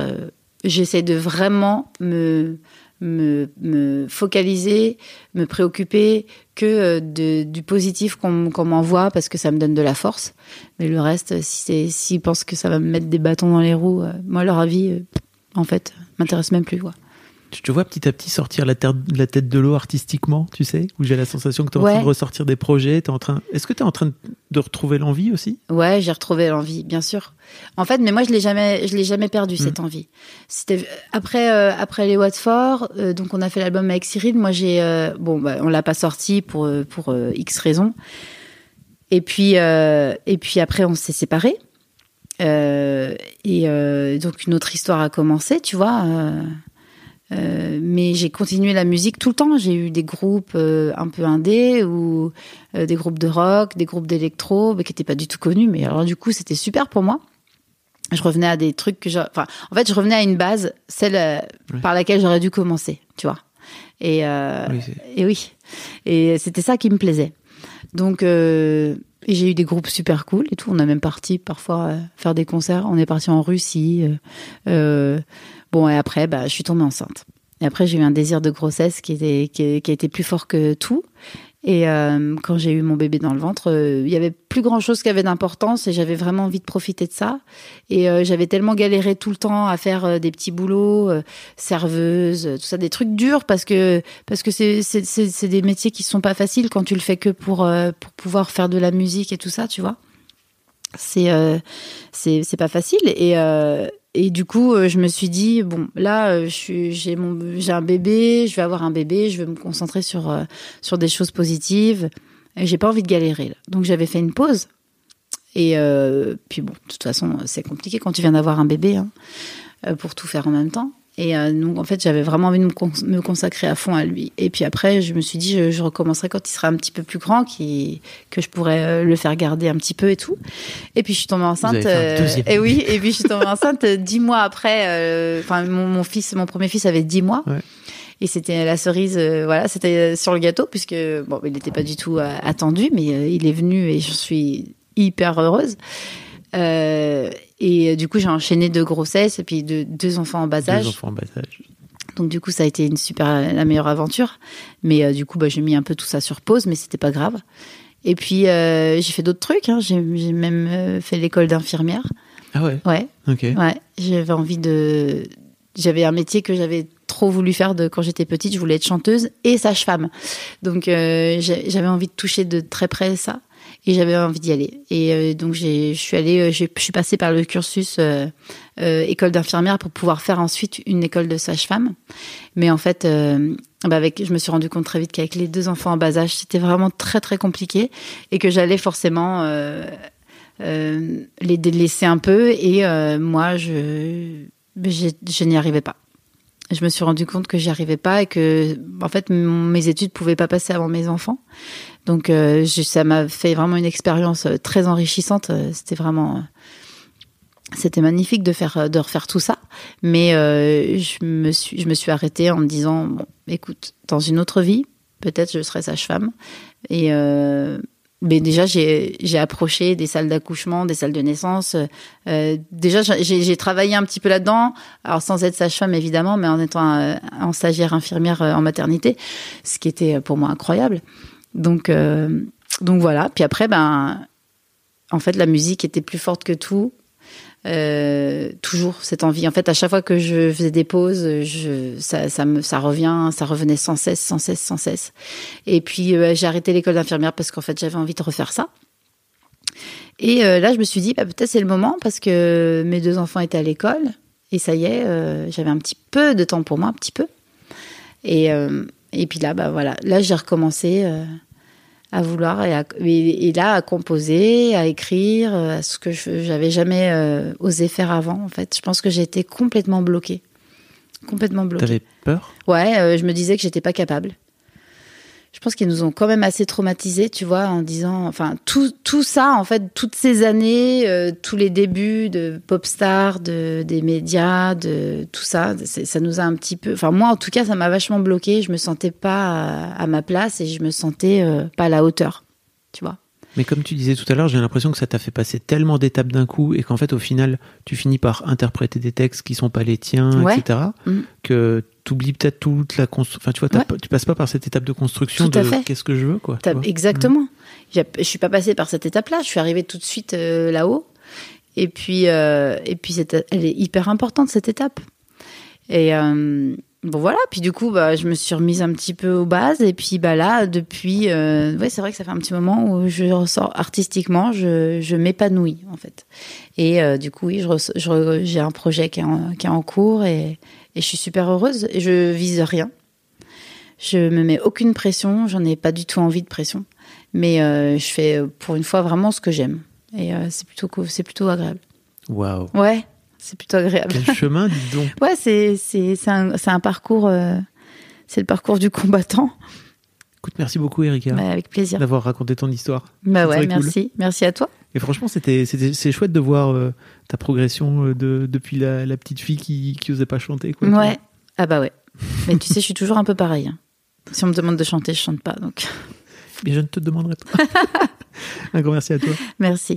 j'essaie de vraiment me me, focaliser, me préoccuper que euh, de, du positif qu'on qu'on m'envoie parce que ça me donne de la force. Mais le reste, si s'ils pensent que ça va me mettre des bâtons dans les roues, euh, moi leur avis, euh, en fait, m'intéresse même plus. Quoi. Je te vois petit à petit sortir la, terre- la tête de l'eau artistiquement, tu sais, où j'ai la sensation que tu es en train de ressortir des projets. En train... Est-ce que tu es en train de- retrouver l'envie aussi? Ouais, j'ai retrouvé l'envie, bien sûr. En fait, mais moi je l'ai jamais, je l'ai jamais perdu cette envie. C'était après euh, après les Watford, euh, donc on a fait l'album avec Cyril. Moi j'ai euh, bon, bah, on l'a pas sorti pour euh, pour X raisons. Et puis et puis après on s'est séparés. Euh, et euh, donc une autre histoire a commencé, tu vois. euh, euh, mais j'ai continué la musique tout le temps. J'ai eu des groupes euh, un peu indés ou euh, des groupes de rock, des groupes d'électro, mais qui n'étaient pas du tout connus. Mais alors du coup, c'était super pour moi. Je revenais à des trucs que j'ai. Enfin, en fait, je revenais à une base, celle euh, par laquelle j'aurais dû commencer, tu vois. Et, euh, Oui, et oui. Et c'était ça qui me plaisait. Donc, euh, et j'ai eu des groupes super cool et tout. On a même parti parfois faire des concerts. On est parti en Russie. euh, bon, et après, bah, je suis tombée enceinte. Et après, j'ai eu un désir de grossesse qui, était, qui, a été plus fort que tout. Et euh, quand j'ai eu mon bébé dans le ventre, euh, il y avait plus grand chose qui avait d'importance et j'avais vraiment envie de profiter de ça. Et euh, j'avais tellement galéré tout le temps à faire euh, des petits boulots, euh, serveuse, euh, tout ça, des trucs durs parce que parce que c'est c'est des métiers qui sont pas faciles quand tu le fais que pour euh, pour pouvoir faire de la musique et tout ça, tu vois. C'est euh, c'est pas facile et euh, et du coup, euh, je me suis dit bon, là, euh, j'ai un bébé, je vais avoir un bébé, je vais me concentrer sur euh, sur des choses positives. J'ai pas envie de galérer. Donc j'avais fait une pause. Et euh, puis bon, de toute façon, c'est compliqué quand tu viens d'avoir un bébé hein, pour tout faire en même temps. Et euh, donc en fait, j'avais vraiment envie de me, cons- me consacrer à fond à lui. Et puis après, je me suis dit, je, je recommencerai quand il sera un petit peu plus grand, qui, que je pourrais euh, le faire garder un petit peu et tout. Et puis je suis tombée enceinte. deuxième et oui, et puis je suis tombée enceinte euh, dix mois après. euh, Enfin, mon, mon fils, mon premier fils avait dix mois. Ouais. Et c'était la cerise, euh, voilà, c'était sur le gâteau puisque bon, il n'était pas du tout euh, attendu, mais euh, il est venu et je suis hyper heureuse. Euh, et euh, du coup, j'ai enchaîné deux grossesses et puis deux, deux enfants en bas Deux âge. enfants en bas âge. Donc du coup, ça a été une super la meilleure aventure. Mais euh, du coup, bah, j'ai mis un peu tout ça sur pause, mais c'était pas grave. Et puis euh, j'ai fait d'autres trucs. Hein. J'ai même fait l'école d'infirmière. Ah ouais? Ouais, Ok. ouais. J'avais envie de. J'avais un métier que j'avais trop voulu faire de quand j'étais petite. Je voulais être chanteuse et sage-femme. Donc euh, j'avais envie de toucher de très près ça. Et j'avais envie d'y aller. Et euh, donc je suis allée, euh, je suis passée par le cursus euh, école d'infirmière pour pouvoir faire ensuite une école de sage-femme. Mais en fait, bah avec, je me suis rendu compte très vite qu'avec les deux enfants en bas âge, c'était vraiment très très compliqué et que j'allais forcément les délaisser un peu. Et moi, je, je n'y arrivais pas. Je me suis rendu compte que j'y arrivais pas et que, en fait, mes études pouvaient pas passer avant mes enfants. Donc, euh, je- ça m'a fait vraiment une expérience euh, très enrichissante. Euh, C'était vraiment, euh, c'était magnifique de faire, de refaire tout ça. Mais euh, je me suis, je me suis arrêtée en me disant, bon, écoute, dans une autre vie, peut-être je serai sage-femme. Et euh, mais déjà, j'ai approché des salles d'accouchement, des salles de naissance. Euh, déjà, j'ai travaillé un petit peu là-dedans, alors sans être sage-femme évidemment, mais en étant en stagiaire infirmière en maternité, ce qui était pour moi incroyable. Donc, euh, donc voilà. Puis après, ben, en fait, la musique était plus forte que tout. Euh, toujours cette envie. En fait, à chaque fois que je faisais des pauses, ça, me, ça revient, ça revenait sans cesse, sans cesse, sans cesse. Et puis euh, j'ai arrêté l'école d'infirmière parce qu'en fait j'avais envie de refaire ça. Et là, je me suis dit, bah, peut-être c'est le moment parce que mes deux enfants étaient à l'école et ça y est, j'avais un petit peu de temps pour moi, un petit peu. Et, et puis là, bah voilà, là j'ai recommencé à vouloir et, à- et- et là à composer, à écrire, euh, ce que je j'avais jamais euh, osé faire avant. En fait, je pense que j'étais complètement bloquée, complètement bloquée. T'avais peur? Ouais, euh, je me disais que j'étais pas capable. Je pense qu'ils nous ont quand même assez traumatisés, tu vois, en disant, enfin, tout, tout ça, en fait, toutes ces années, euh, tous les débuts de Popstar, de, des médias, de tout ça, ça nous a un petit peu, enfin, moi, en tout cas, ça m'a vachement bloqué. Je me sentais pas à, à ma place et je me sentais euh, pas à la hauteur, tu vois. Mais comme tu disais tout à l'heure, j'ai l'impression que ça t'a fait passer tellement d'étapes d'un coup et qu'en fait, au final, tu finis par interpréter des textes qui sont pas les tiens, Ouais. etc. Mhm. Que t'oublies peut-être toute la construction. Enfin, tu vois, Ouais. tu passes pas par cette étape de construction Tout de qu'est-ce que je veux, quoi. Exactement. J'ai- Je suis pas passée par cette étape-là. Je suis arrivée tout de suite euh, là-haut. Et puis, euh, et puis elle est hyper importante cette étape. Et euh, bon voilà. Puis du coup, bah, je me suis remise un petit peu aux bases. Et puis bah là, depuis, euh, ouais, c'est vrai que ça fait un petit moment où je ressors artistiquement, je, je m'épanouis en fait. Et euh, du coup, oui, je je j'ai un projet qui est en, qui est en cours et, et je suis super heureuse. Et je vise rien. Je me mets aucune pression, j'en ai pas du tout envie de pression, mais euh, je fais euh, pour une fois vraiment ce que j'aime et c'est plutôt c'est plutôt agréable. Waouh. Ouais, c'est plutôt agréable. Quel chemin, dis donc. Ouais, c'est c'est c'est un, c'est un parcours, euh, c'est le parcours du combattant. Écoute, merci beaucoup, Erika, Bah, avec plaisir. d'avoir raconté ton histoire. Bah ouais, cool. merci, merci à toi. Et franchement, c'était, c'était, c'est chouette de voir euh, ta progression euh, de, depuis la, la petite fille qui, qui osait pas chanter, quoi. Ouais, ah bah ouais. Mais tu sais, je suis toujours un peu pareil. hein. Si on me demande de chanter, je chante pas, donc. Mais je ne te demanderai pas. Un grand merci à toi. merci.